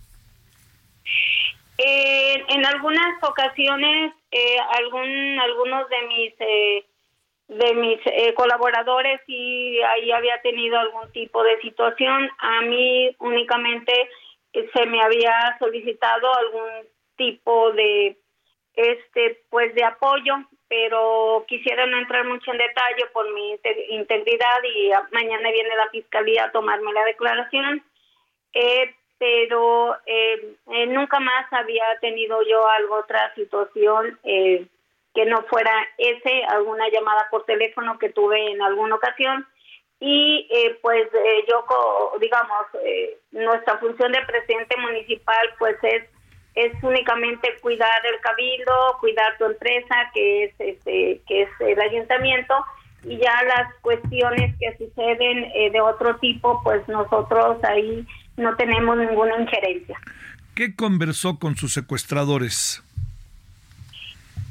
eh, en algunas ocasiones, eh, algún, algunos de mis eh, de mis eh, colaboradores y ahí había tenido algún tipo de situación. A mí únicamente se me había solicitado algún tipo de este pues de apoyo, pero quisiera no entrar mucho en detalle por mi integridad y mañana viene la fiscalía a tomarme la declaración. Eh, pero eh, eh, nunca más había tenido yo algo, otra situación eh, que no fuera ese, alguna llamada por teléfono que tuve en alguna ocasión. Y eh, pues yo, digamos, nuestra función de presidente municipal pues es es únicamente cuidar el cabildo, cuidar tu empresa, que es este, que es el ayuntamiento, y ya las cuestiones que suceden de otro tipo, pues nosotros ahí no tenemos ninguna injerencia. ¿Qué conversó con sus secuestradores?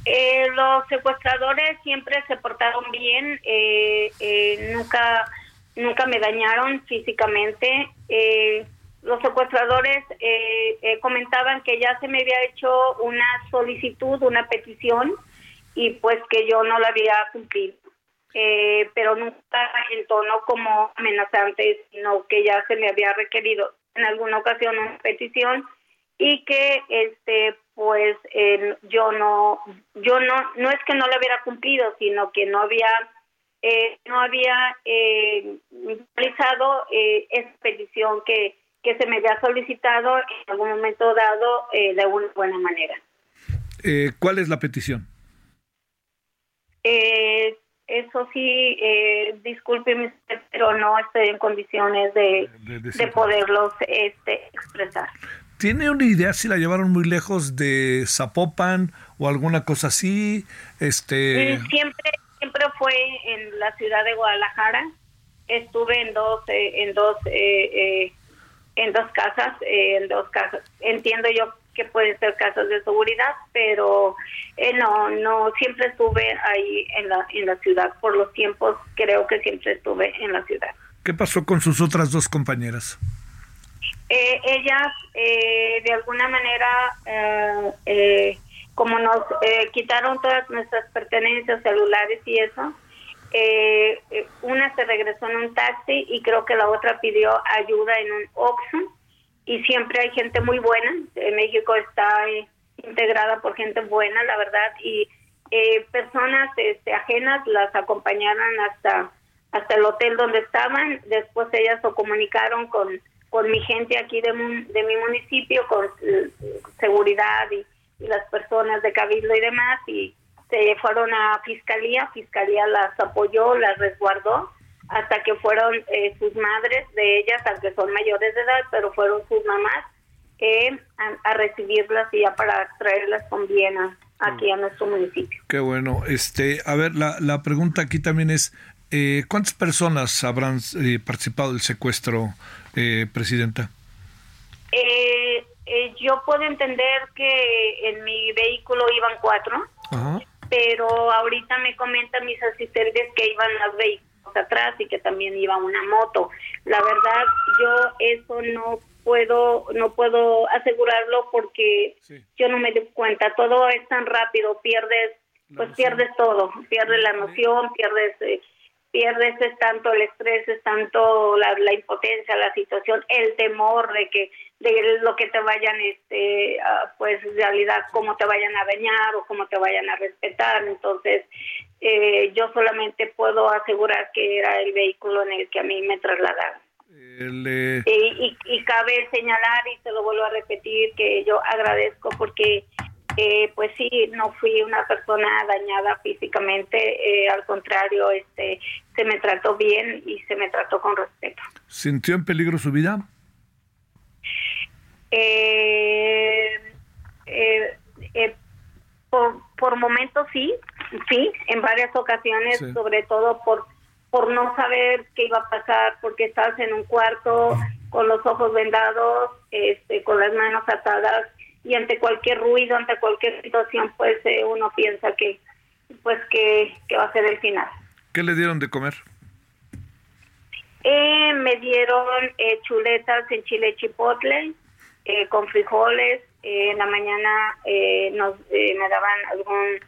Eh, los secuestradores siempre se portaron bien, eh, eh, nunca, nunca me dañaron físicamente. los secuestradores comentaban que ya se me había hecho una solicitud, una petición, y pues que yo no la había cumplido. pero nunca en tono como amenazante, sino que ya se me había requerido en alguna ocasión una petición y que este pues yo no yo no no es que no lo hubiera cumplido sino que no había eh, no había eh, realizado eh, esa petición que que se me había solicitado en algún momento dado eh, de una buena manera ¿cuál es la petición? Eso sí, eh, discúlpeme, pero no estoy en condiciones de, de, poderlos este, expresar. ¿Tiene una idea si la llevaron muy lejos de Zapopan o alguna cosa así? Este... Siempre, siempre fue en la ciudad de Guadalajara. Estuve en dos, eh, en dos, eh, eh, en dos casas, en dos casas. Entiendo yo que pueden ser casos de seguridad, pero eh, no, no, siempre estuve ahí en la, en la ciudad. Por los tiempos, creo que siempre estuve en la ciudad. ¿Qué pasó con sus otras dos compañeras? Eh, ellas, eh, de alguna manera, como nos quitaron todas nuestras pertenencias celulares y eso, una se regresó en un taxi y creo que la otra pidió ayuda en un Oxxo y siempre hay gente muy buena. México está eh, integrada por gente buena, la verdad, y eh, personas este, ajenas las acompañaron hasta hasta el hotel donde estaban. Después ellas se comunicaron con, con mi gente aquí de, mi municipio, con eh, seguridad y, las personas de Cabildo y demás, y, se fueron a fiscalía, fiscalía las apoyó, las resguardó hasta que fueron eh, sus madres de ellas, aunque son mayores de edad, pero fueron sus mamás eh, a, recibirlas y ya para traerlas con bien aquí a nuestro municipio. Qué bueno. Este, a ver, la, la pregunta aquí también es, eh, ¿cuántas personas habrán eh, participado del secuestro, eh, Presidenta? yo puedo entender que en mi vehículo iban cuatro, pero ahorita me comentan mis asistentes que iban los vehículos atrás y que también iba una moto. La verdad, yo eso no puedo no puedo asegurarlo porque yo no me doy cuenta. Todo es tan rápido pierdes pues pierdes todo. Pierdes la noción pierdes eh, pierdes es tanto el estrés es tanto la, la, impotencia la situación el temor de que de lo que te vayan este pues en realidad cómo te vayan a dañar o cómo te vayan a respetar entonces eh, yo solamente puedo asegurar que era el vehículo en el que a mí me trasladaron eh, y, cabe señalar, y te lo vuelvo a repetir, que yo agradezco porque, eh, pues sí, no fui una persona dañada físicamente, eh, al contrario, este, se me trató bien y se me trató con respeto. ¿Sintió en peligro su vida? Por, por momentos sí, sí, en varias ocasiones, sobre todo por por no saber qué iba a pasar, porque estás en un cuarto con los ojos vendados, este, con las manos atadas y ante cualquier ruido, ante cualquier situación, pues eh, uno piensa que, pues que, va a ser el final. ¿Qué le dieron de comer? Eh, me dieron eh, chuletas en chile chipotle, con frijoles. en la mañana nos me daban algún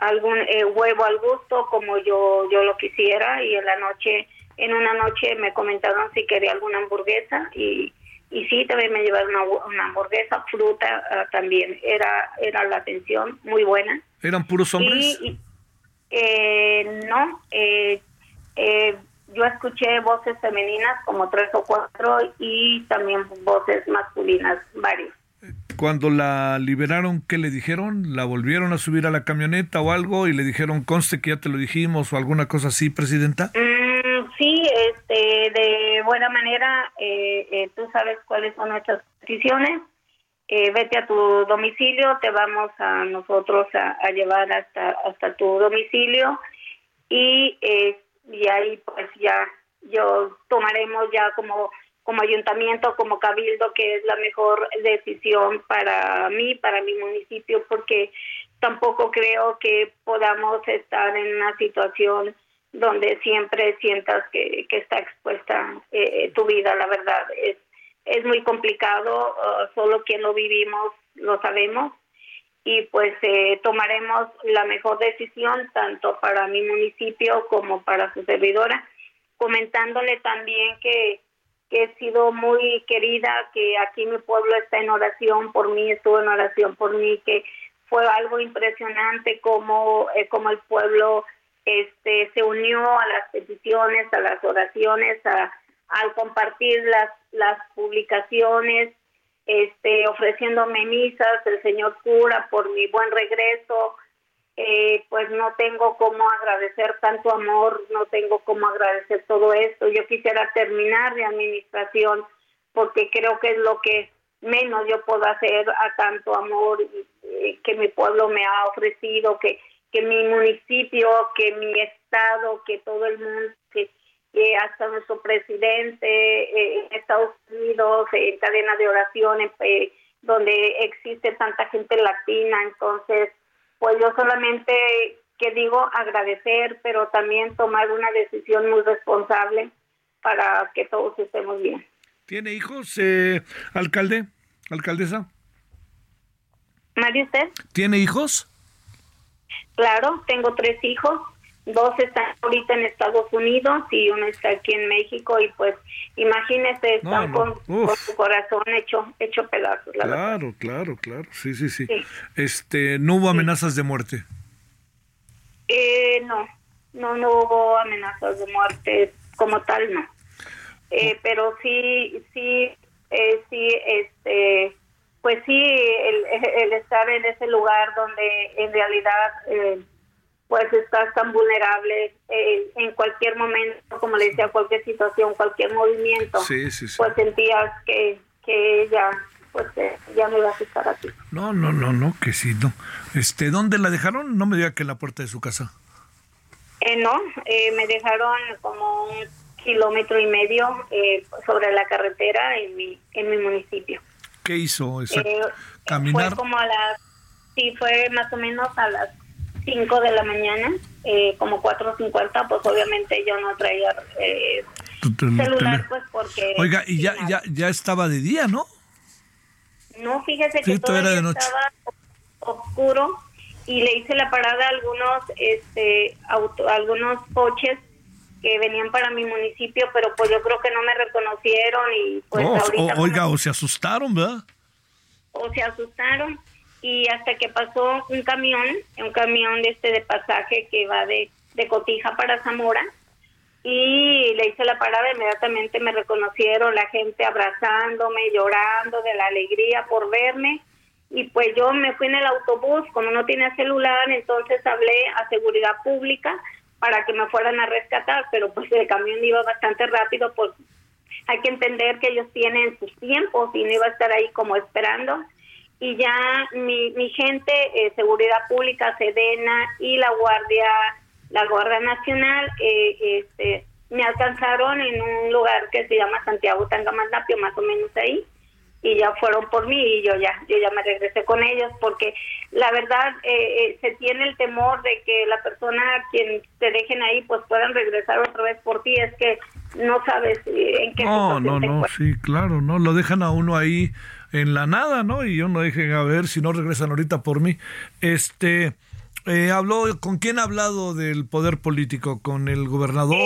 algún eh, huevo al gusto como yo yo lo quisiera y en la noche en una noche me comentaron si quería alguna hamburguesa y y sí también me llevaron una, hamburguesa fruta ah, también era era la atención muy buena eran puros hombres eh, no eh, yo escuché voces femeninas como tres o cuatro y también voces masculinas varios cuando la liberaron, ¿qué le dijeron? ¿La volvieron a subir a la camioneta o algo y le dijeron, conste que ya te lo dijimos o alguna cosa así, Presidenta? Mm, sí, este, de buena manera, eh, eh, tú sabes cuáles son nuestras peticiones. Eh, vete a tu domicilio, te vamos a nosotros a, llevar hasta, hasta tu domicilio y, y ahí pues ya yo tomaremos ya como como ayuntamiento, como cabildo, que es la mejor decisión para mí, para mi municipio, porque tampoco creo que podamos estar en una situación donde siempre sientas que, está expuesta eh, tu vida, la verdad. Es, es muy complicado, uh, solo quien lo vivimos lo sabemos y pues eh, tomaremos la mejor decisión tanto para mi municipio como para su servidora, comentándole también que que he sido muy querida, que aquí mi pueblo está en oración por mí, estuvo en oración por mí, que fue algo impresionante como, eh, como el pueblo este se unió a las peticiones, a las oraciones, a, al compartir las, las publicaciones, este, ofreciéndome misas, el señor cura por mi buen regreso, eh, pues no tengo cómo agradecer tanto amor, no tengo cómo agradecer todo esto. Yo quisiera terminar de administración porque creo que es lo que menos yo puedo hacer a tanto amor que mi pueblo me ha ofrecido, que, que mi municipio, que mi estado, que todo el mundo, que, hasta nuestro presidente eh, en Estados Unidos, en cadena de oración, eh, donde existe tanta gente latina, entonces pues yo solamente que digo agradecer, pero también tomar una decisión muy responsable para que todos estemos bien. ¿Tiene hijos, eh, alcalde, alcaldesa? ¿Nadie usted? ¿Tiene hijos? Claro, tengo tres hijos dos están ahorita en Estados Unidos y uno está aquí en México y pues imagínese están Con, su corazón hecho hecho pedazos claro claro claro. Sí, sí, sí. Este no hubo amenazas de muerte eh, no. No no hubo amenazas de muerte como tal no. Eh, pero sí sí eh, sí este pues sí el, el, estar en ese lugar donde en realidad eh, pues estás tan vulnerable eh, en cualquier momento, como le decía, cualquier situación, cualquier movimiento, pues sentías que, que ella pues eh, ya no iba a estar aquí. No, no, no, no, que sí, no. Este, ¿Dónde la dejaron? No me diga que en la puerta de su casa. Eh, no, eh, me dejaron como un kilómetro y medio eh, sobre la carretera en mi, en mi municipio. ¿Qué hizo? ¿Caminar? Fue como a las, sí, fue más o menos a las 5 de la mañana, como 4.50, pues obviamente yo no traía celular, pues porque... Oiga, y ya, ya, ya estaba de día, ¿no? No, fíjese que todavía estaba oscuro y le hice la parada a algunos este auto, algunos coches que venían para mi municipio, pero pues yo creo que no me reconocieron y pues ahorita oiga, o se asustaron, ¿verdad? O se asustaron y hasta que pasó un camión, un camión de este de pasaje que va de, de Cotija para Zamora y le hice la parada, inmediatamente me reconocieron, la gente abrazándome, llorando de la alegría por verme y pues yo me fui en el autobús, como no tenía celular, entonces hablé a seguridad pública para que me fueran a rescatar, pero pues el camión iba bastante rápido, pues hay que entender que ellos tienen sus tiempos y no iba a estar ahí como esperando. Y ya mi, mi gente, eh, seguridad pública, Sedena y la Guardia, la Guardia Nacional, eh, este, me alcanzaron en un lugar que se llama Santiago Tangamandapio, más o menos ahí y ya fueron por mí y yo ya yo ya me regresé con ellos porque la verdad eh, eh, se tiene el temor de que la persona a quien te dejen ahí pues puedan regresar otra vez por ti es que no sabes eh, en qué no no no sí claro no lo dejan a uno ahí en la nada no y yo no dejen a ver si no regresan ahorita por mí. Este habló con quién ha hablado del poder político con el gobernador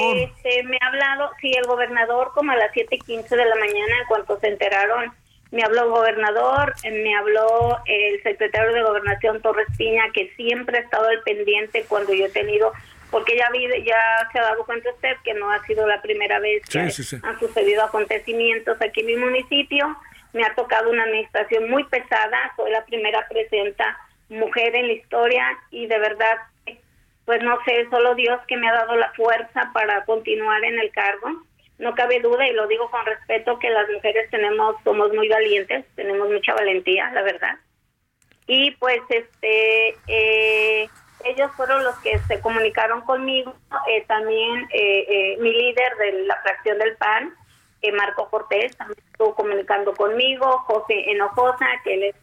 este, me ha hablado sí el gobernador como a las siete quince de la mañana en cuanto se enteraron. Me habló el gobernador, eh, me habló el secretario de Gobernación Torres Piña, que siempre ha estado al pendiente cuando yo he tenido, porque ya, vi, ya se ha dado cuenta usted que no ha sido la primera vez que han sucedido acontecimientos aquí en mi municipio. Me ha tocado una administración muy pesada, soy la primera presidenta mujer en la historia y de verdad, pues no sé, solo Dios que me ha dado la fuerza para continuar en el cargo. No cabe duda y lo digo con respeto que las mujeres tenemos somos muy valientes tenemos mucha valentía la verdad. Y pues este eh, ellos fueron los que se comunicaron conmigo eh, también eh, mi líder de la fracción del PAN Marco Cortés también estuvo comunicando conmigo José Enojosa que él es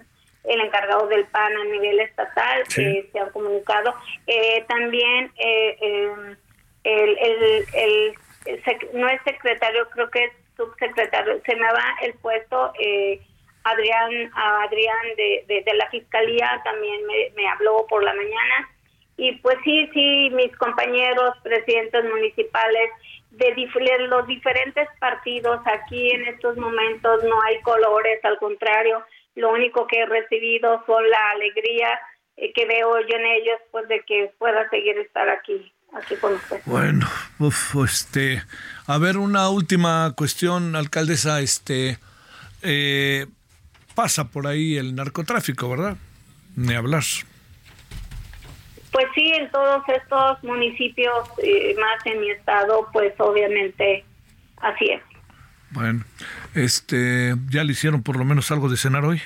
el encargado del PAN a nivel estatal se han comunicado también el, el, el no es secretario, creo que es subsecretario, se me va el puesto, eh, Adrián, Adrián de, de, la Fiscalía también me, habló por la mañana. Y pues sí, sí, mis compañeros presidentes municipales de los diferentes partidos aquí en estos momentos no hay colores, al contrario, lo único que he recibido son la alegría eh, que veo yo en ellos, pues de que pueda seguir estar aquí aquí con usted. Bueno, este, a ver, una última cuestión, alcaldesa, este, eh, pasa por ahí el narcotráfico, ¿verdad? Ni hablar. Pues sí, en todos estos municipios, eh, más en mi estado, pues obviamente así es. Bueno, este, ¿ya le hicieron por lo menos algo de cenar hoy?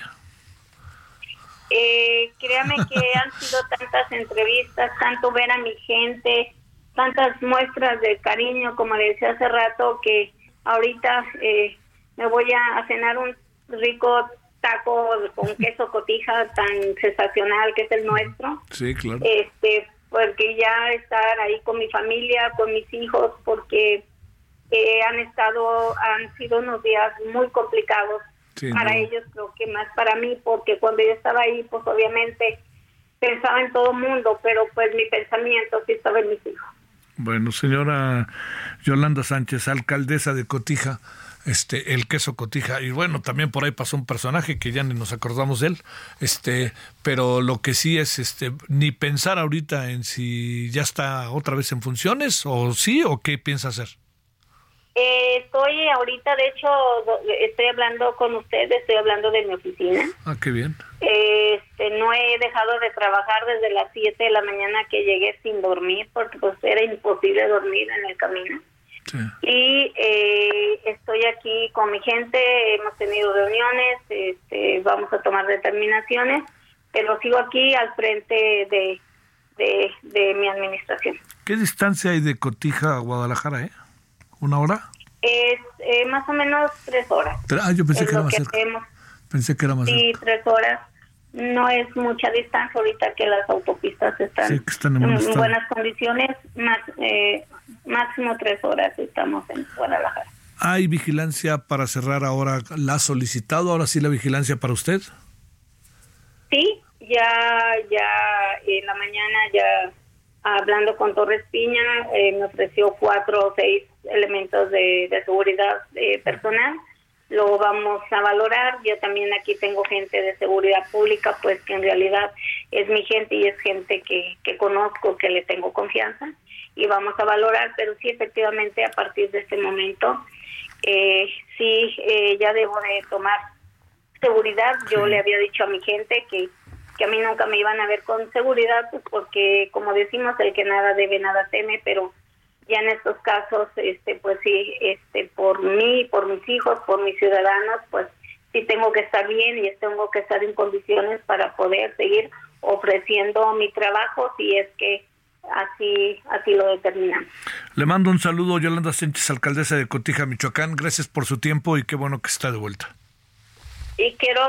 Eh, créame que han sido tantas entrevistas, tanto ver a mi gente, tantas muestras de cariño, como le decía hace rato, que ahorita eh, me voy a cenar un rico taco con queso cotija tan sensacional que es el nuestro. Sí, claro. Este, porque ya estar ahí con mi familia, con mis hijos, porque eh, han estado, han sido unos días muy complicados para ellos, creo que más para mí, porque cuando yo estaba ahí, pues obviamente pensaba en todo el mundo, pero pues mi pensamiento sí estaba en mis hijos. Bueno, señora Yolanda Sánchez, alcaldesa de Cotija, este, el queso Cotija, y bueno, también por ahí pasó un personaje que ya ni nos acordamos de él, este, pero lo que sí es, este, ni pensar ahorita en si ya está otra vez en funciones, o sí, o qué piensa hacer. Eh, estoy ahorita, de hecho, estoy hablando con ustedes, estoy hablando de mi oficina. Ah, qué bien. Este, no he dejado de trabajar desde las 7 de la mañana que llegué sin dormir, porque pues era imposible dormir en el camino. Y eh, estoy aquí con mi gente, hemos tenido reuniones, este, vamos a tomar determinaciones, pero sigo aquí al frente de, de, mi administración. ¿Qué distancia hay de Cotija a Guadalajara, eh? ¿Una hora? Es eh, más o menos tres horas. Ah, yo pensé que era más cerca. Pensé que era más sí, tres horas. No es mucha distancia ahorita que las autopistas están, en, buenas condiciones. Más, eh, máximo tres horas estamos en Guadalajara. ¿Hay vigilancia para cerrar ahora? ¿La ha solicitado ahora sí la vigilancia para usted? Sí, ya, ya en la mañana ya hablando con Torres Piña eh, me ofreció cuatro o seis elementos de, seguridad eh, personal. Lo vamos a valorar. Yo también aquí tengo gente de seguridad pública, pues que en realidad es mi gente y es gente que, que conozco, que le tengo confianza. Y vamos a valorar, pero sí, efectivamente, a partir de este momento, eh, sí, eh, ya debo de tomar seguridad. Yo le había dicho a mi gente que que a mí nunca me iban a ver con seguridad, pues porque como decimos, el que nada debe, nada teme, pero ya en estos casos, este, pues sí, este, por mí, por mis hijos, por mis ciudadanos, pues sí tengo que estar bien y tengo que estar en condiciones para poder seguir ofreciendo mi trabajo si es que así así lo determinan. Le mando un saludo, Yolanda Sánchez, alcaldesa de Cotija, Michoacán. Gracias por su tiempo y qué bueno que está de vuelta. Y quiero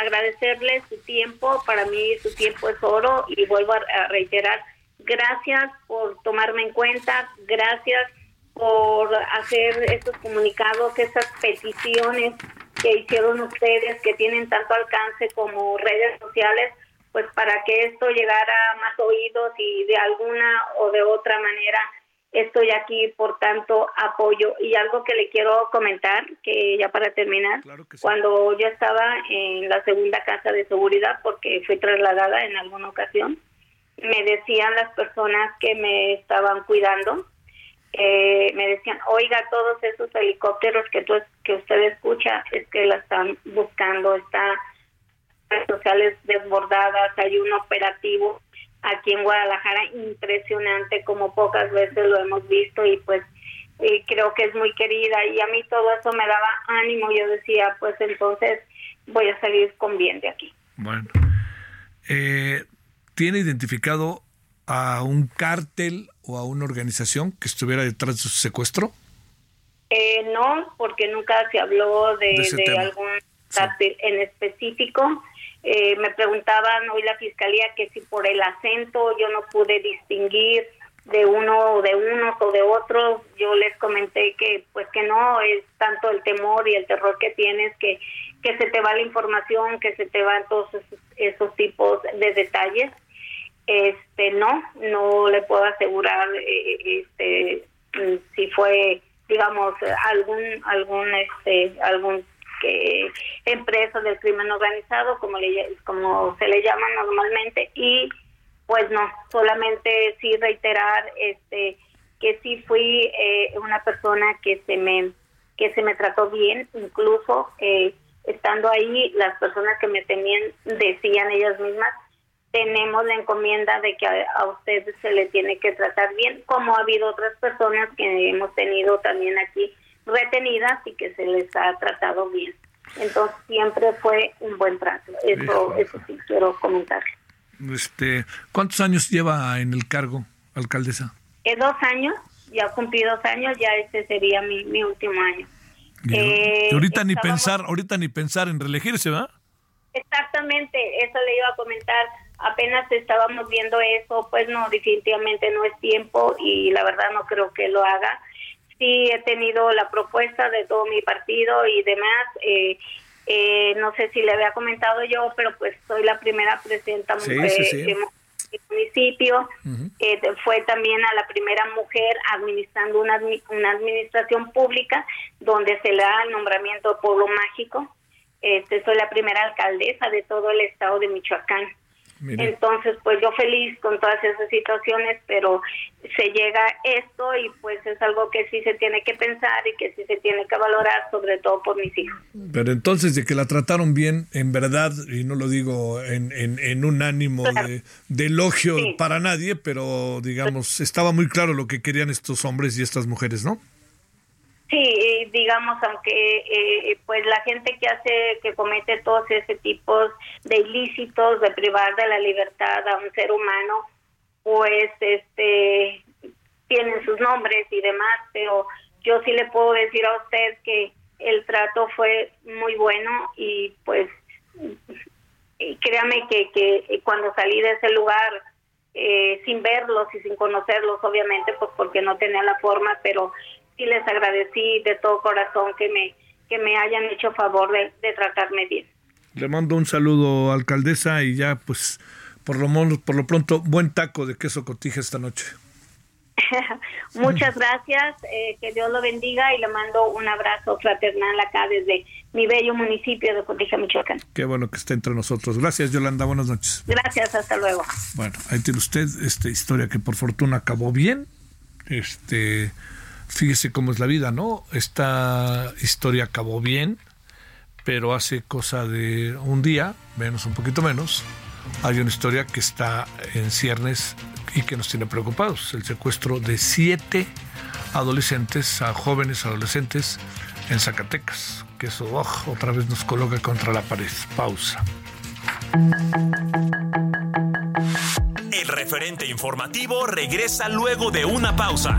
agradecerle su tiempo, para mí su tiempo es oro y vuelvo a reiterar, gracias por tomarme en cuenta, gracias por hacer estos comunicados, estas peticiones que hicieron ustedes, que tienen tanto alcance como redes sociales, pues para que esto llegara a más oídos y de alguna o de otra manera estoy aquí por tanto apoyo. Y algo que le quiero comentar, que ya para terminar, cuando yo estaba en la segunda casa de seguridad, porque fui trasladada en alguna ocasión, me decían las personas que me estaban cuidando, eh, me decían, oiga, todos esos helicópteros que, tú, que usted escucha es que la están buscando, está redes sociales desbordadas, hay un operativo aquí en Guadalajara impresionante como pocas veces lo hemos visto y pues creo que es muy querida y a mí todo eso me daba ánimo. Yo decía pues entonces voy a salir con bien de aquí. Bueno eh, tiene identificado a un cártel o a una organización que estuviera detrás de su secuestro eh, no porque nunca se habló de, algún cártel en específico eh, me preguntaban hoy la fiscalía que si por el acento yo no pude distinguir de uno de unos o de otros. Yo les comenté que pues que no es tanto el temor y el terror que tienes que que se te va la información, que se te van todos esos, tipos de detalles. Este no, no le puedo asegurar eh, este si fue digamos algún algún este algún que empresas del crimen organizado, como, se le llama normalmente, y pues no, solamente sí reiterar este que sí fui eh, una persona que se me que se me trató bien, incluso eh, estando ahí las personas que me tenían decían ellas mismas tenemos la encomienda de que a, a ustedes se le tiene que tratar bien, como ha habido otras personas que hemos tenido también aquí retenidas y que se les ha tratado bien. Entonces siempre fue un buen trato. Eso, eso sí quiero comentar. Este, ¿Cuántos años lleva en el cargo, alcaldesa? Eh, dos años, ya cumplí dos años, ya este sería mi, mi último año. Eh, ahorita ni pensar, ahorita ni pensar en reelegirse, ¿va? Exactamente, eso le iba a comentar. Apenas estábamos viendo eso, pues no, definitivamente no es tiempo y la verdad no creo que lo haga sí he tenido la propuesta de todo mi partido y demás. Eh, eh, no sé si le había comentado yo, pero pues soy la primera presidenta mujer del municipio. Eh, fue también a la primera mujer administrando una, una administración pública donde se le da el nombramiento de pueblo mágico. Este, soy la primera alcaldesa de todo el estado de Michoacán. Entonces, pues yo feliz con todas esas situaciones, pero se llega esto y pues es algo que sí se tiene que pensar y que sí se tiene que valorar, sobre todo por mis hijos. Pero entonces, de que la trataron bien, en verdad, y no lo digo en, en, un ánimo de, elogio para nadie, pero digamos, estaba muy claro lo que querían estos hombres y estas mujeres, ¿no? Sí, digamos, aunque eh, pues la gente que hace, que comete todos ese tipos de ilícitos, de privar de la libertad a un ser humano, pues este tienen sus nombres y demás, pero yo sí le puedo decir a usted que el trato fue muy bueno y pues créame que, que cuando salí de ese lugar eh, sin verlos y sin conocerlos, obviamente, pues porque no tenía la forma, pero sí les agradecí de todo corazón que me, que me hayan hecho favor de, tratarme bien. Le mando un saludo, alcaldesa, y ya, pues, por lo, por lo pronto, buen taco de queso cotija esta noche. Muchas gracias, eh, que Dios lo bendiga y le mando un abrazo fraternal acá desde mi bello municipio de Cotija, Michoacán. Qué bueno que esté entre nosotros. Gracias, Yolanda, buenas noches. Gracias, hasta luego. Bueno, ahí tiene usted esta historia que por fortuna acabó bien. Este, fíjese cómo es la vida, ¿no? Esta historia acabó bien, pero hace cosa de un día, menos un poquito menos, hay una historia que está en ciernes y que nos tiene preocupados, el secuestro de siete adolescentes, jóvenes adolescentes en Zacatecas, que eso oh, otra vez nos coloca contra la pared. Pausa. El referente informativo regresa luego de una pausa.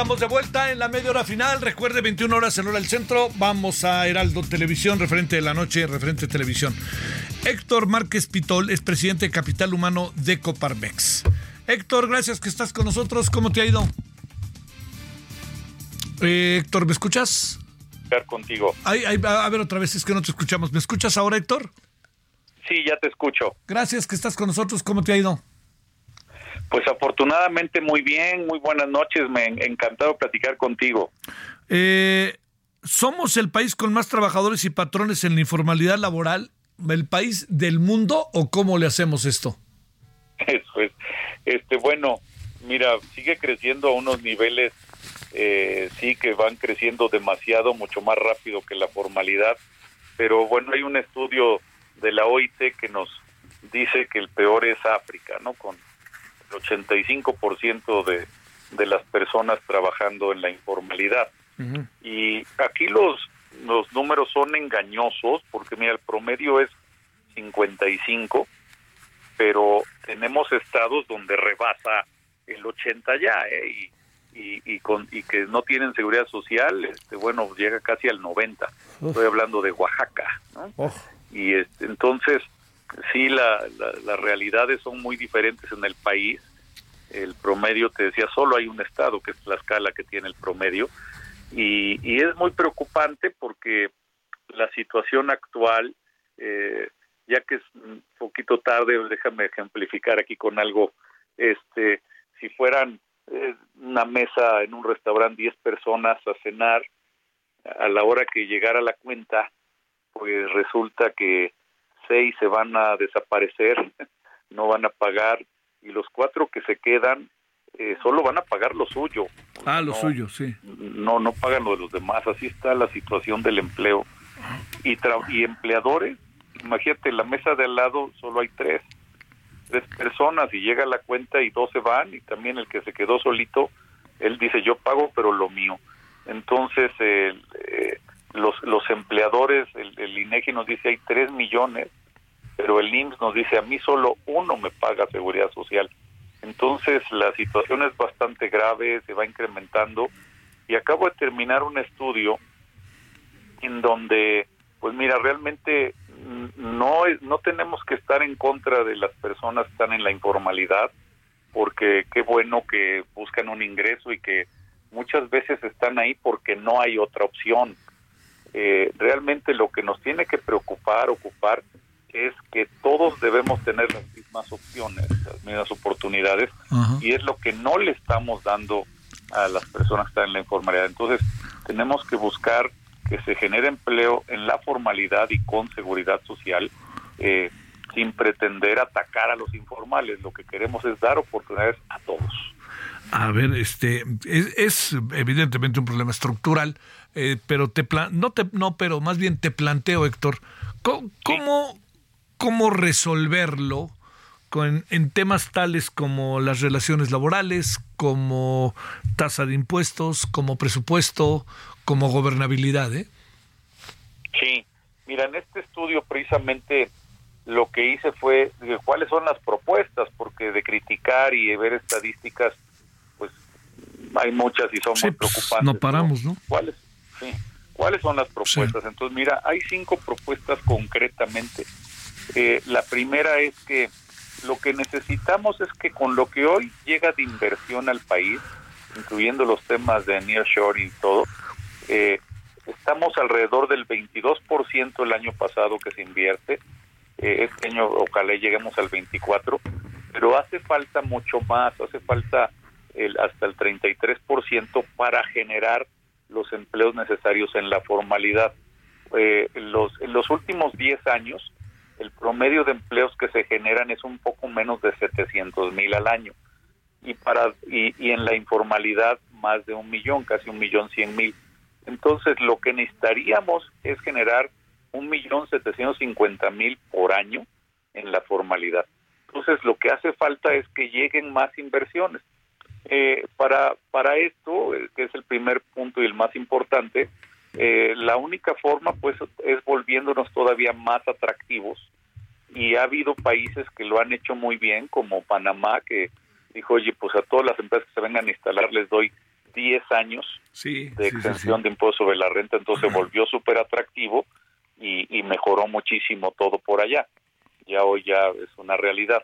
Andamos de vuelta en la media hora final. Recuerde, 21 horas en hora del centro. Vamos a Heraldo Televisión, referente de la noche, referente de televisión. Héctor Márquez Pitol es presidente de Capital Humano de Coparmex. Héctor, gracias que estás con nosotros. ¿Cómo te ha ido? Eh, Héctor, ¿me escuchas? contigo. a ver otra vez, es que no te escuchamos. ¿Me escuchas ahora, Héctor? Sí, ya te escucho. Gracias que estás con nosotros. ¿Cómo te ha ido? Pues afortunadamente muy bien, muy buenas noches, me encantado platicar contigo. Eh, ¿Somos el país con más trabajadores y patrones en la informalidad laboral? ¿El país del mundo o cómo le hacemos esto? Eso es. Este, bueno, mira, sigue creciendo a unos niveles, eh, sí que van creciendo demasiado, mucho más rápido que la formalidad, pero bueno, hay un estudio de la OIT que nos dice que el peor es África, ¿no? Con el 85% de, de las personas trabajando en la informalidad. Y aquí los, los números son engañosos porque mira, el promedio es 55, pero tenemos estados donde rebasa el 80 ya, ¿eh? y, y, con, y que no tienen seguridad social, este, bueno, llega casi al 90. Estoy hablando de Oaxaca, ¿no? Y este, entonces, sí, la, las realidades son muy diferentes en el país. El promedio, te decía, solo hay un estado, que es la escala que tiene el promedio. Y, y es muy preocupante porque la situación actual, eh, ya que es un poquito tarde, déjame ejemplificar aquí con algo, este, si fueran eh, una mesa en un restaurante, 10 personas a cenar, a la hora que llegara la cuenta, pues resulta que seis se van a desaparecer, no van a pagar, y los cuatro que se quedan eh, solo van a pagar lo suyo. Ah, lo suyo, sí. No, no pagan lo de los demás. Así está la situación del empleo. Y, y empleadores, imagínate, la mesa de al lado solo hay tres, tres personas y llega la cuenta y dos se van y también el que se quedó solito, él dice yo pago pero lo mío. Entonces, eh, los, los empleadores, el, el INEGI nos dice hay tres millones, pero el IMSS nos dice a mí solo uno me paga seguridad social. Entonces la situación es bastante grave, se va incrementando y acabo de terminar un estudio en donde, pues mira, realmente no, no tenemos que estar en contra de las personas que están en la informalidad, porque qué bueno que buscan un ingreso y que muchas veces están ahí porque no hay otra opción. Eh, realmente lo que nos tiene que preocupar, ocupar, es que todos debemos tener las mismas opciones, las mismas oportunidades, y es lo que no le estamos dando a las personas que están en la informalidad. Entonces, tenemos que buscar que se genere empleo en la formalidad y con seguridad social, eh, sin pretender atacar a los informales. Lo que queremos es dar oportunidades a todos. A ver, este es, evidentemente un problema estructural, eh, pero te no te no, pero más bien te planteo, Héctor, ¿cómo, cómo resolverlo con, en temas tales como las relaciones laborales, como tasa de impuestos, como presupuesto, como gobernabilidad, ¿eh? Sí, mira, en este estudio precisamente lo que hice fue cuáles son las propuestas, porque de criticar y de ver estadísticas, pues hay muchas y son muy pues, preocupantes. No paramos, ¿no? ¿Cuáles? Sí. ¿Cuáles son las propuestas? Entonces, mira, hay cinco propuestas concretamente. Eh, la primera es que lo que necesitamos es que con lo que hoy llega de inversión al país, incluyendo los temas de nearshore y todo, eh, estamos alrededor del 22% el año pasado que se invierte. Eh, este año ojalá lleguemos al 24%, pero hace falta mucho más, hace falta el, hasta el 33% para generar los empleos necesarios en la formalidad. Eh, los, en los últimos 10 años, el promedio de empleos que se generan es un poco menos de 700 mil al año. Y, para, y, y en la informalidad, más de un millón, casi un millón cien mil. Entonces, lo que necesitaríamos es generar un millón setecientos cincuenta mil por año en la formalidad. Entonces, lo que hace falta es que lleguen más inversiones. Eh, para, para esto, eh, que es el primer punto y el más importante, eh, la única forma pues es volviéndonos todavía más atractivos y ha habido países que lo han hecho muy bien como Panamá que dijo oye pues a todas las empresas que se vengan a instalar les doy 10 años de extensión de impuesto sobre la renta, entonces volvió súper atractivo y, y, mejoró muchísimo todo por allá. Ya hoy ya es una realidad.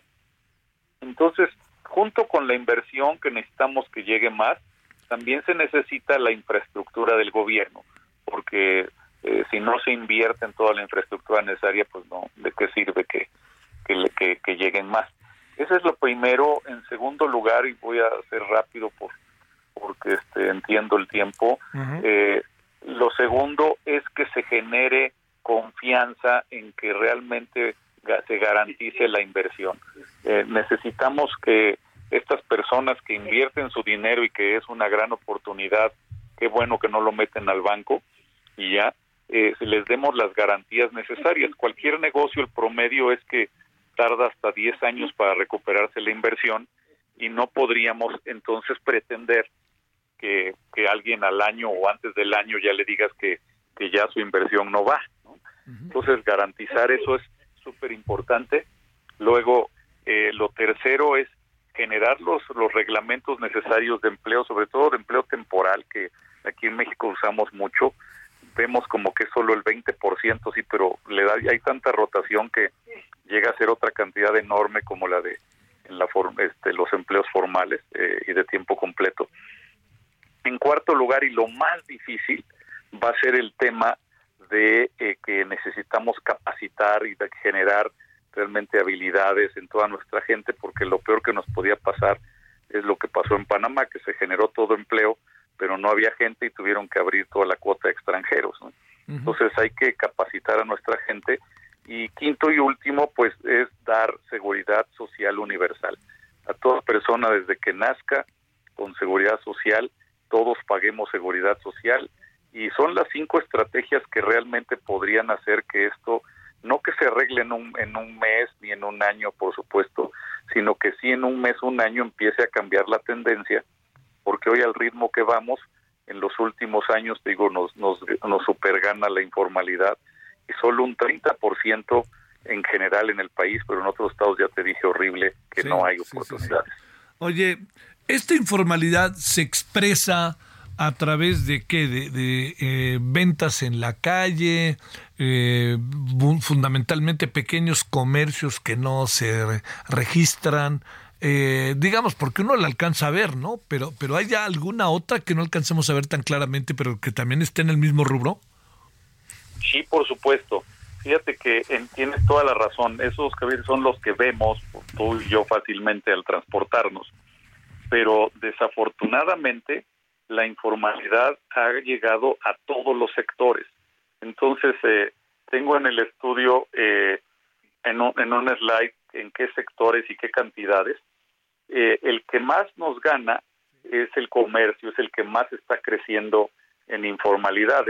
Entonces, junto con la inversión que necesitamos que llegue más, también se necesita la infraestructura del gobierno, porque eh, si no se invierte en toda la infraestructura necesaria, pues no, ¿de qué sirve que, que, que, que lleguen más? Ese es lo primero. En segundo lugar, y voy a ser rápido por porque este, entiendo el tiempo. eh, lo segundo es que se genere confianza en que realmente se garantice la inversión. Eh, necesitamos que estas personas que invierten su dinero y que es una gran oportunidad, qué bueno que no lo meten al banco y ya, eh, les demos las garantías necesarias. Cualquier negocio, el promedio es que tarda hasta 10 años para recuperarse la inversión y no podríamos entonces pretender que, que alguien al año o antes del año ya le digas que, que ya su inversión no va. Entonces, garantizar eso es súper importante. Luego, eh, lo tercero es generar los, los reglamentos necesarios de empleo, sobre todo de empleo temporal, que aquí en México usamos mucho. Vemos como que solo el 20%, sí, pero le da, hay tanta rotación que llega a ser otra cantidad enorme como la de en la este, los empleos formales eh, y de tiempo completo. En cuarto lugar, y lo más difícil, va a ser el tema de eh, que necesitamos capacitar y de generar realmente habilidades en toda nuestra gente, porque lo peor que nos podía pasar es lo que pasó en Panamá, que se generó todo empleo, pero no había gente y tuvieron que abrir toda la cuota de extranjeros. Entonces hay que capacitar a nuestra gente. Y quinto y último, pues es dar seguridad social universal. A toda persona desde que nazca con seguridad social todos paguemos seguridad social y son las cinco estrategias que realmente podrían hacer que esto no que se arregle en un, en un mes ni en un año, por supuesto, sino que sí en un mes, un año empiece a cambiar la tendencia, porque hoy al ritmo que vamos, en los últimos años, digo, nos, nos, nos supergana la informalidad y solo un 30% en general en el país, pero en otros estados ya te dije horrible que no hay oportunidades. Oye, ¿esta informalidad se expresa a través de qué? De, eh, ventas en la calle, eh, fundamentalmente pequeños comercios que no se registran, eh, digamos, porque uno la alcanza a ver, ¿no? Pero, pero ¿hay alguna otra que no alcancemos a ver tan claramente, pero que también esté en el mismo rubro? Sí, por supuesto. Fíjate que tienes toda la razón. Esos que son los que vemos tú y yo fácilmente al transportarnos. Pero desafortunadamente la informalidad ha llegado a todos los sectores. Entonces, eh, tengo en el estudio eh, en, un, slide en qué sectores y qué cantidades. Eh, el que más nos gana es el comercio, es el que más está creciendo en informalidad.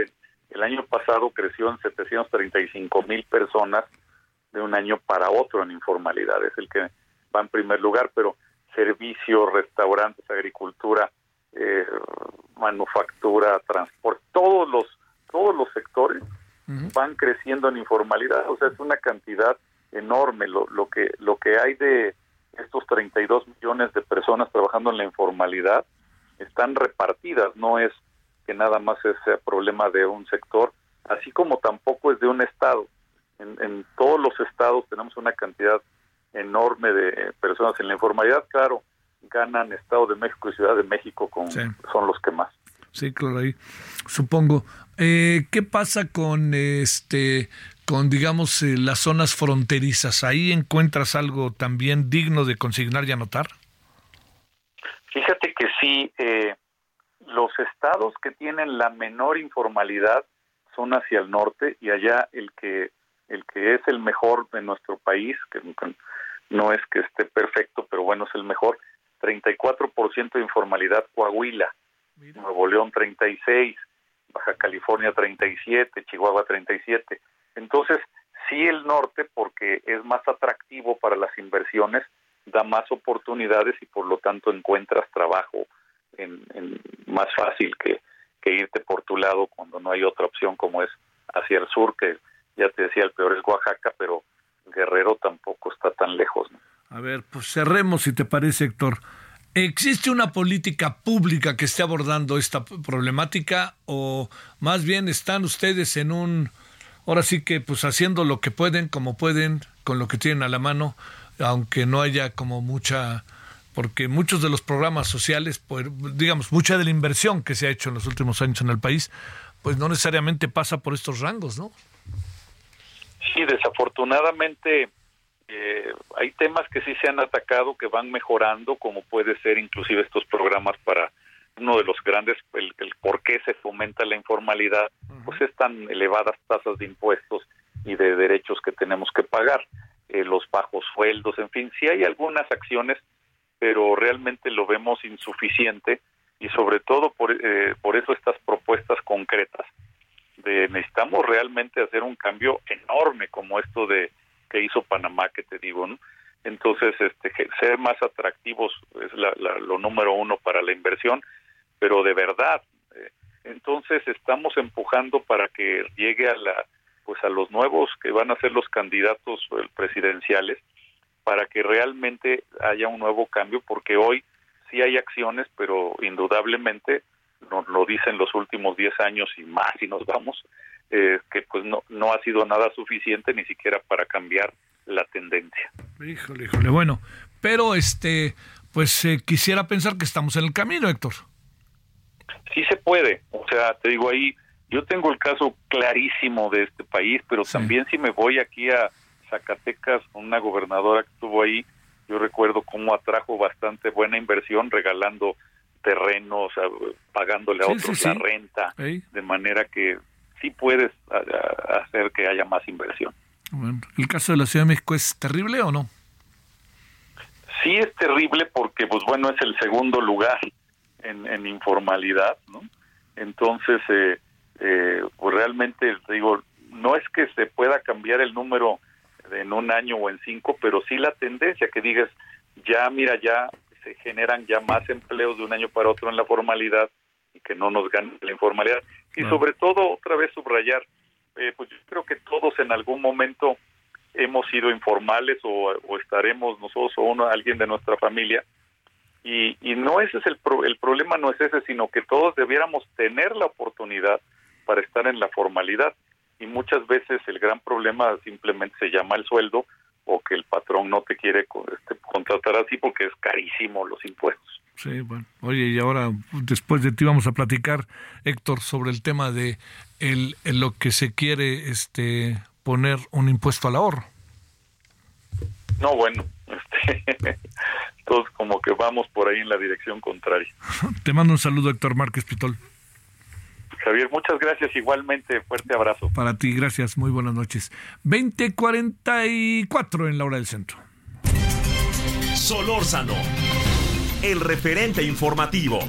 El año pasado creció en 735 mil personas de un año para otro en informalidad, es el que va en primer lugar, pero servicios, restaurantes, agricultura, eh, manufactura, transporte, todos los todos los sectores van creciendo en informalidad, o sea, es una cantidad enorme lo, lo que lo que hay de estos 32 millones de personas trabajando en la informalidad están repartidas, no es que nada más es problema de un sector, así como tampoco es de un estado. En, en todos los estados tenemos una cantidad enorme de personas en la informalidad, claro, ganan Estado de México y Ciudad de México con son los que más. Sí, claro, ahí supongo. Eh, ¿Qué pasa con este, con digamos eh, las zonas fronterizas? ¿Ahí encuentras algo también digno de consignar y anotar? Fíjate que sí, eh, los estados que tienen la menor informalidad son hacia el norte y allá el que el que es el mejor de nuestro país, que no es que esté perfecto, pero bueno, es el mejor, 34% de informalidad Coahuila, Nuevo León 36, Baja California 37, Chihuahua 37. Entonces, sí el norte, porque es más atractivo para las inversiones, da más oportunidades y por lo tanto encuentras trabajo en, más fácil que, que irte por tu lado cuando no hay otra opción como es hacia el sur, que ya te decía, el peor es Oaxaca, pero Guerrero tampoco está tan lejos. A ver, pues cerremos si te parece, Héctor. ¿Existe una política pública que esté abordando esta problemática o más bien están ustedes en un, ahora sí que pues haciendo lo que pueden, como pueden, con lo que tienen a la mano, aunque no haya como mucha, porque muchos de los programas sociales, pues, digamos, mucha de la inversión que se ha hecho en los últimos años en el país, pues no necesariamente pasa por estos rangos, ¿no? Sí, desafortunadamente eh, hay temas que sí se han atacado que van mejorando, como puede ser inclusive estos programas para uno de los grandes, el, por qué se fomenta la informalidad, pues están elevadas tasas de impuestos y de derechos que tenemos que pagar, eh, los bajos sueldos, en fin, sí hay algunas acciones, pero realmente lo vemos insuficiente y sobre todo por, eh, por eso estas propuestas concretas de necesitamos realmente hacer un cambio enorme como esto de que hizo Panamá, que te digo, ¿no? Entonces, este, ser más atractivos es lo número uno para la inversión, pero de verdad. Eh, entonces, estamos empujando para que llegue a la, pues a los nuevos que van a ser los candidatos eh, presidenciales, para que realmente haya un nuevo cambio, porque hoy sí hay acciones, pero indudablemente nos lo dicen los últimos 10 años y más y nos vamos, eh, que pues no, no ha sido nada suficiente ni siquiera para cambiar la tendencia. Híjole, híjole, bueno, pero este, pues eh, quisiera pensar que estamos en el camino, Héctor. Sí se puede, o sea, te digo ahí, yo tengo el caso clarísimo de este país, pero también si me voy aquí a Zacatecas, una gobernadora que estuvo ahí, yo recuerdo cómo atrajo bastante buena inversión regalando terrenos, pagándole a otros la renta, de manera que sí puedes hacer que haya más inversión. ¿El caso de la Ciudad de México es terrible o no? Sí es terrible porque, pues bueno, es el segundo lugar en, informalidad, ¿no? Entonces, eh, eh, pues realmente, digo, no es que se pueda cambiar el número en un año o en cinco, pero sí la tendencia que digas, ya mira, ya se generan ya más empleos de un año para otro en la formalidad y que no nos gane la informalidad. Y sobre todo, otra vez subrayar, eh, pues yo creo que todos en algún momento hemos sido informales o, estaremos nosotros o uno, alguien de nuestra familia Y, y no ese es el, el problema, no es ese, sino que todos debiéramos tener la oportunidad para estar en la formalidad. Y muchas veces el gran problema simplemente se llama el sueldo o que el patrón no te quiere este, contratar así porque es carísimo los impuestos. Sí, bueno. Oye, y ahora después de ti vamos a platicar, Héctor, sobre el tema de el, lo que se quiere este poner un impuesto al ahorro. No, bueno, este, todos como que vamos por ahí en la dirección contraria. Te mando un saludo, Héctor Márquez Pitol. Javier, muchas gracias. Igualmente, fuerte abrazo. Para ti, gracias. Muy buenas noches. 20:44 en la hora del centro. Solórzano, el referente informativo.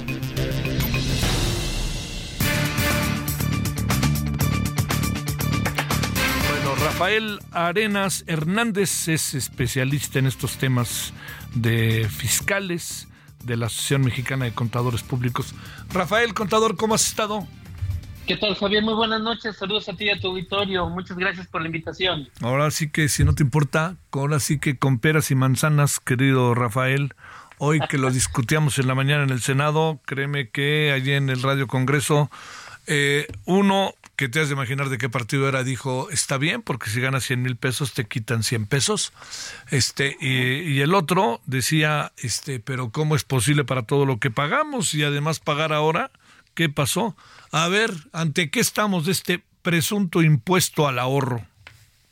Bueno, Rafael Arenas Hernández es especialista en estos temas de fiscales de la Asociación Mexicana de Contadores Públicos. Rafael, contador, ¿cómo has estado? ¿Qué tal, Javier? Muy buenas noches. Saludos a ti y a tu auditorio. Muchas gracias por la invitación. Ahora sí que, si no te importa, ahora sí que con peras y manzanas, querido Rafael, hoy que lo discutíamos en la mañana en el Senado, créeme que allí en el Radio Congreso, eh, uno que te has de imaginar de qué partido era, dijo, está bien, porque si ganas 100 mil pesos te quitan 100 pesos. Este, y, y, el otro decía, este, pero ¿cómo es posible para todo lo que pagamos y además pagar ahora? ¿Qué pasó? A ver, ¿ante qué estamos de este presunto impuesto al ahorro?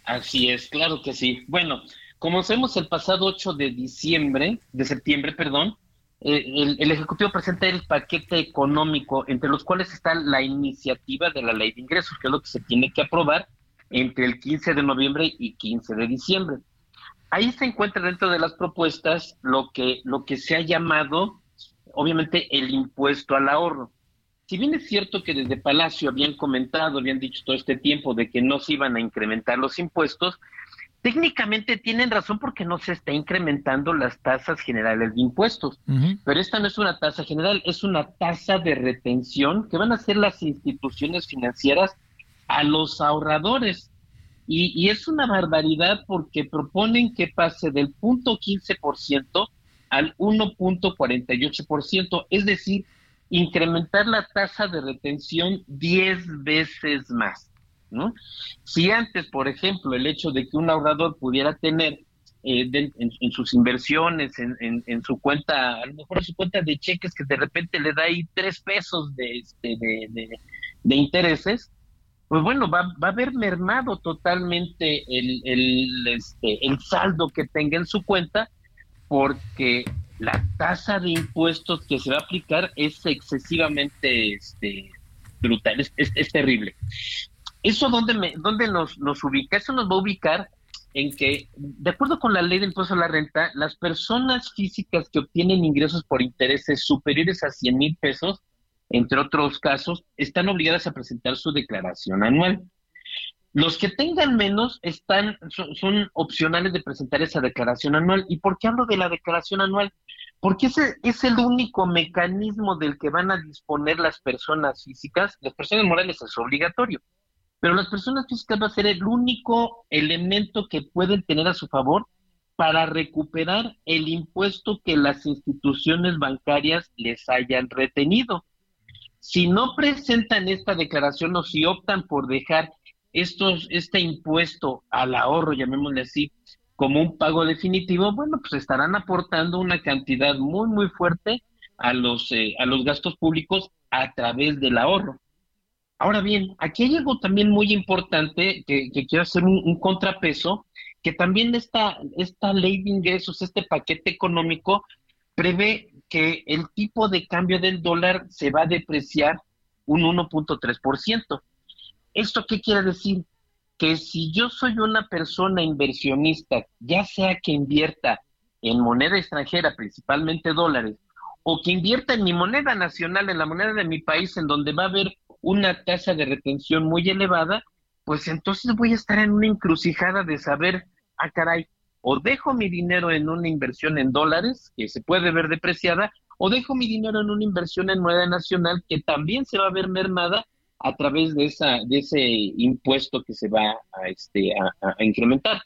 Así es, claro que sí. Bueno, como sabemos, el pasado 8 de diciembre, de septiembre, perdón, eh, el, el, Ejecutivo presenta el paquete económico, entre los cuales está la iniciativa de la ley de ingresos, que es lo que se tiene que aprobar entre el 15 de noviembre y 15 de diciembre. Ahí se encuentra dentro de las propuestas lo que, lo que se ha llamado, obviamente, el impuesto al ahorro si bien es cierto que desde Palacio habían comentado, habían dicho todo este tiempo de que no se iban a incrementar los impuestos, técnicamente tienen razón porque no se está incrementando las tasas generales de impuestos. Pero esta no es una tasa general, es una tasa de retención que van a hacer las instituciones financieras a los ahorradores. Y, y es una barbaridad porque proponen que pase del punto 15% al 1.48%, es decir, incrementar la tasa de retención 10 veces más. ¿No? Si antes, por ejemplo, el hecho de que un ahorrador pudiera tener eh, en, sus inversiones, en, su cuenta, a lo mejor su cuenta de cheques que de repente le da ahí tres pesos de, este, de, intereses, pues bueno, va, a haber mermado totalmente este, el saldo que tenga en su cuenta porque la tasa de impuestos que se va a aplicar es excesivamente este, brutal, es, terrible. ¿Eso dónde, me, dónde nos, nos ubica? Eso nos va a ubicar en que, de acuerdo con la ley de impuesto a la renta, las personas físicas que obtienen ingresos por intereses superiores a 100 mil pesos, entre otros casos, están obligadas a presentar su declaración anual. Los que tengan menos están, son, opcionales de presentar esa declaración anual. ¿Y por qué hablo de la declaración anual? Porque ese es el único mecanismo del que van a disponer las personas físicas. Las personas morales es obligatorio, pero las personas físicas va a ser el único elemento que pueden tener a su favor para recuperar el impuesto que las instituciones bancarias les hayan retenido. Si no presentan esta declaración o si optan por dejar estos, este impuesto al ahorro, llamémosle así, como un pago definitivo, bueno, pues estarán aportando una cantidad muy, muy fuerte a los, eh, a los gastos públicos a través del ahorro. Ahora bien, aquí hay algo también muy importante que, quiero hacer un, contrapeso, que también esta, esta ley de ingresos, este paquete económico, prevé que el tipo de cambio del dólar se va a depreciar un 1.3%. ¿Esto qué quiere decir? Que si yo soy una persona inversionista, ya sea que invierta en moneda extranjera, principalmente dólares, o que invierta en mi moneda nacional, en la moneda de mi país, en donde va a haber una tasa de retención muy elevada, pues entonces voy a estar en una encrucijada de saber, ah, caray, o dejo mi dinero en una inversión en dólares, que se puede ver depreciada, o dejo mi dinero en una inversión en moneda nacional, que también se va a ver mermada a través de, esa, de ese impuesto que se va a, este, a, incrementar.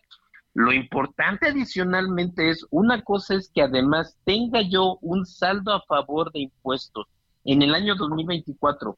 Lo importante adicionalmente es, una cosa es que además tenga yo un saldo a favor de impuestos en el año 2024,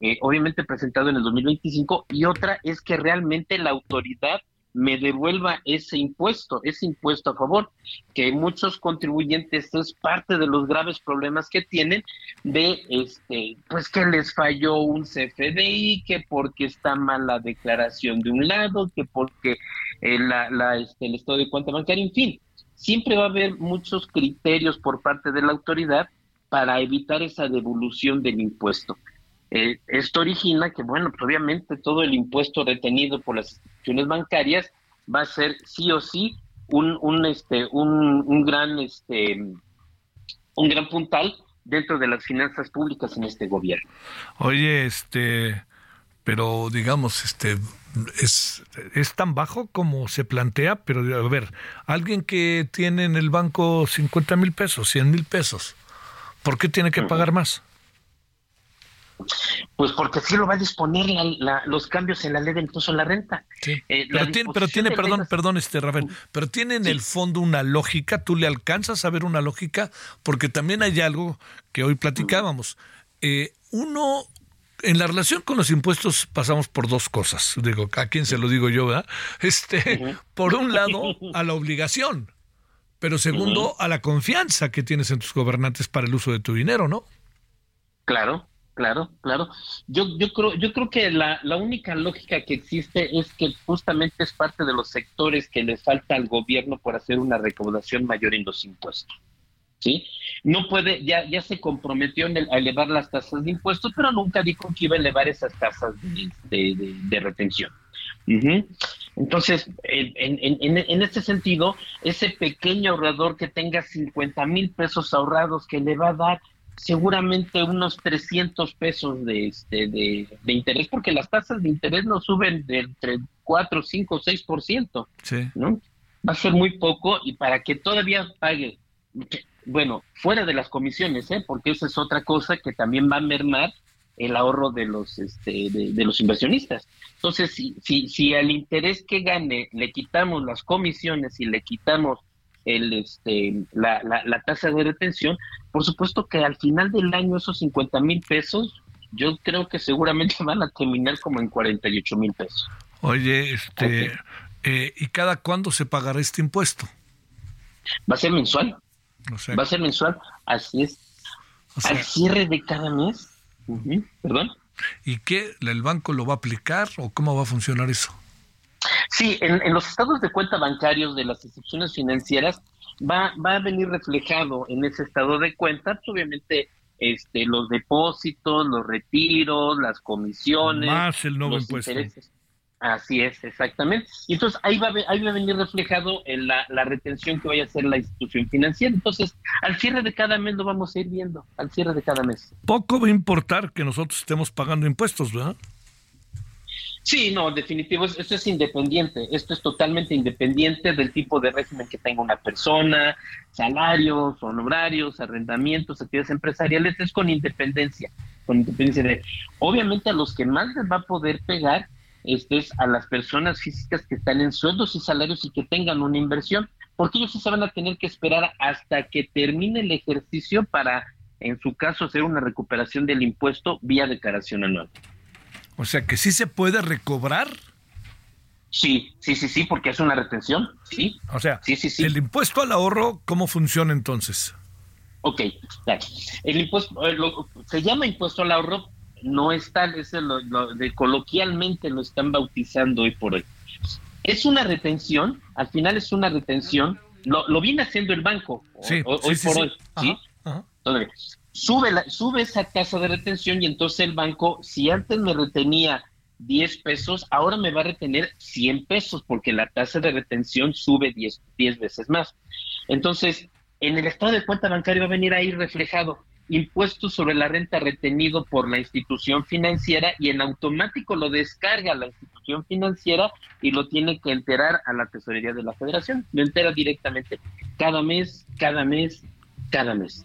eh, obviamente presentado en el 2025, y otra es que realmente la autoridad me devuelva ese impuesto, ese impuesto a favor, que muchos contribuyentes es parte de los graves problemas que tienen de este, pues que les falló un CFDI, que porque está mal la declaración de un lado, que porque eh, la, este, el estado de cuenta bancaria, en fin, siempre va a haber muchos criterios por parte de la autoridad para evitar esa devolución del impuesto. Eh, esto origina que, bueno, pues obviamente todo el impuesto retenido por las instituciones bancarias va a ser sí o sí un, un, este, un, un gran, este, un gran puntal dentro de las finanzas públicas en este gobierno. Oye, este, pero digamos, este, es, es tan bajo como se plantea, pero a ver, alguien que tiene en el banco 50 mil pesos, 100 mil pesos, ¿por qué tiene que pagar más? Pues porque sí lo va a disponer los cambios en la ley del impuesto a la renta. Eh, pero, tiene, pero tiene, perdón, perdón, este Rafael, pero tiene en el fondo una lógica, tú le alcanzas a ver una lógica, porque también hay algo que hoy platicábamos. Eh, uno, en la relación con los impuestos pasamos por dos cosas, digo, a quién se lo digo yo, ¿verdad? Este, por un lado, a la obligación, pero segundo, a la confianza que tienes en tus gobernantes para el uso de tu dinero, ¿no? Claro, Claro, claro. Yo, yo creo, yo creo que la, la, única lógica que existe es que justamente es parte de los sectores que le falta al gobierno por hacer una recaudación mayor en los impuestos. ¿Sí? No puede, ya, ya se comprometió en a elevar las tasas de impuestos, pero nunca dijo que iba a elevar esas tasas de, retención. Entonces, en, en, en, en, este sentido, ese pequeño ahorrador que tenga 50 mil pesos ahorrados que le va a dar seguramente unos 300 pesos de, este, de, interés, porque las tasas de interés no suben de entre 4, 5, 6%. Sí. ¿no? Va a ser muy poco y para que todavía pague, bueno, fuera de las comisiones, ¿eh? porque esa es otra cosa que también va a mermar el ahorro de los este, de, los inversionistas. Entonces, si, si, si al interés que gane le quitamos las comisiones y le quitamos el, este, la, la, tasa de retención, por supuesto que al final del año esos 50 mil pesos, yo creo que seguramente van a terminar como en 48 mil pesos. Oye, este, eh, ¿y cada cuándo se pagará este impuesto? Va a ser mensual. Va a ser mensual, así es. al cierre de cada mes. Perdón. ¿Y qué? ¿El banco lo va a aplicar o cómo va a funcionar eso? Sí, en, los estados de cuenta bancarios de las instituciones financieras va, va a venir reflejado en ese estado de cuenta, pues, obviamente, este, los depósitos, los retiros, las comisiones, más el nuevo impuesto. Así es, exactamente. Y entonces ahí va, a, ahí va a venir reflejado en la, la, retención que vaya a hacer la institución financiera. Entonces, al cierre de cada mes lo vamos a ir viendo, al cierre de cada mes. Poco va a importar que nosotros estemos pagando impuestos, ¿verdad? Sí, no, definitivo, esto es independiente, esto es totalmente independiente del tipo de régimen que tenga una persona, salarios, honorarios, arrendamientos, actividades empresariales, es con independencia, con independencia de, obviamente a los que más les va a poder pegar este es a las personas físicas que están en sueldos y salarios y que tengan una inversión, porque ellos sí se van a tener que esperar hasta que termine el ejercicio para, en su caso, hacer una recuperación del impuesto vía declaración anual. O sea que sí se puede recobrar. Sí, sí, sí, sí, porque es una retención, sí. O sea, sí, sí, sí. el impuesto al ahorro, ¿cómo funciona entonces? Ok, el impuesto, eh, se llama impuesto al ahorro, no es tal, es lo, de coloquialmente lo están bautizando hoy por hoy. Es una retención, al final es una retención, lo, viene haciendo el banco sí, hoy, por hoy, ¿sí? Sube, la, sube esa tasa de retención y entonces el banco, si antes me retenía 10 pesos, ahora me va a retener 100 pesos porque la tasa de retención sube 10, 10 veces más. Entonces, en el estado de cuenta bancaria va a venir ahí reflejado impuestos sobre la renta retenido por la institución financiera y en automático lo descarga la institución financiera y lo tiene que enterar a la tesorería de la federación. Lo entera directamente cada mes, cada mes, cada mes.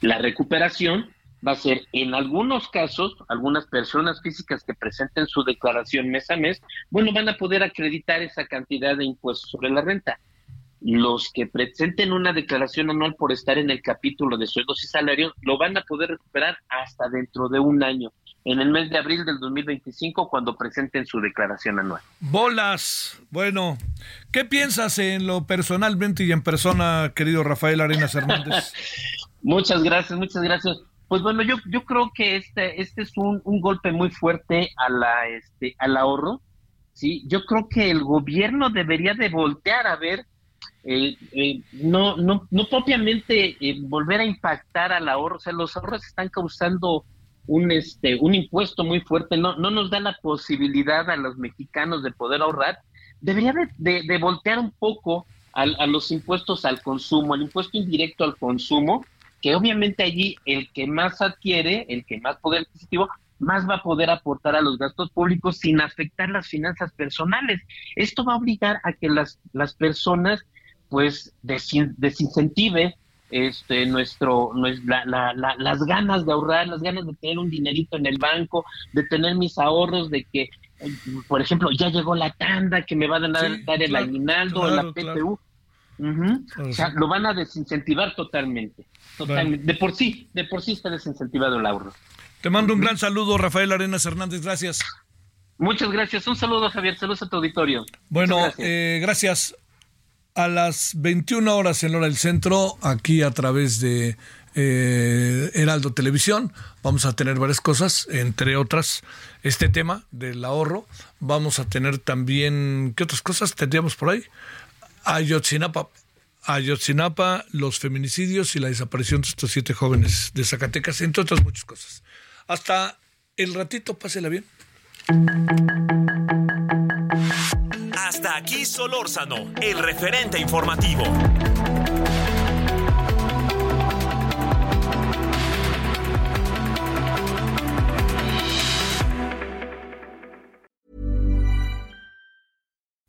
La recuperación va a ser en algunos casos, algunas personas físicas que presenten su declaración mes a mes, bueno, van a poder acreditar esa cantidad de impuestos sobre la renta. Los que presenten una declaración anual por estar en el capítulo de sueldos y salarios lo van a poder recuperar hasta dentro de un año, en el mes de abril del 2025, cuando presenten su declaración anual. Bolas. Bueno, ¿qué piensas en lo personalmente y en persona, querido Rafael Arenas Hernández? muchas gracias, muchas gracias. Pues bueno, yo, yo creo que este, este es un, un golpe muy fuerte a la, este, al ahorro. ¿sí? Yo creo que el gobierno debería de voltear a ver, eh, eh, no, no, no propiamente eh, volver a impactar al ahorro. O sea, los ahorros están causando un, este, un impuesto muy fuerte, no, no nos da la posibilidad a los mexicanos de poder ahorrar. Debería de, de, voltear un poco al, a los impuestos al consumo, al impuesto indirecto al consumo, que obviamente allí el que más adquiere, el que más poder adquisitivo, más va a poder aportar a los gastos públicos sin afectar las finanzas personales. Esto va a obligar a que las, las personas pues desincentive este nuestro, la, la, las ganas de ahorrar, las ganas de tener un dinerito en el banco, de tener mis ahorros, de que, por ejemplo, ya llegó la tanda que me va a dar, dar el aguinaldo, la PTU. O sea, lo van a desincentivar totalmente. De por sí, de por sí está desincentivado el ahorro. Te mando un gran saludo, Rafael Arenas Hernández, gracias. Muchas gracias. Un saludo, Javier. Saludos a tu auditorio. Bueno, gracias. Eh, gracias. A las 21 horas en hora del centro, aquí a través de eh, Heraldo Televisión, vamos a tener varias cosas, entre otras este tema del ahorro. Vamos a tener también, ¿qué otras cosas tendríamos por ahí? Ayotzinapa, Ayotzinapa, los feminicidios y la desaparición de estos siete jóvenes de Zacatecas, entre otras muchas cosas. Hasta el ratito, pásela bien. Hasta aquí Solórzano, el referente informativo.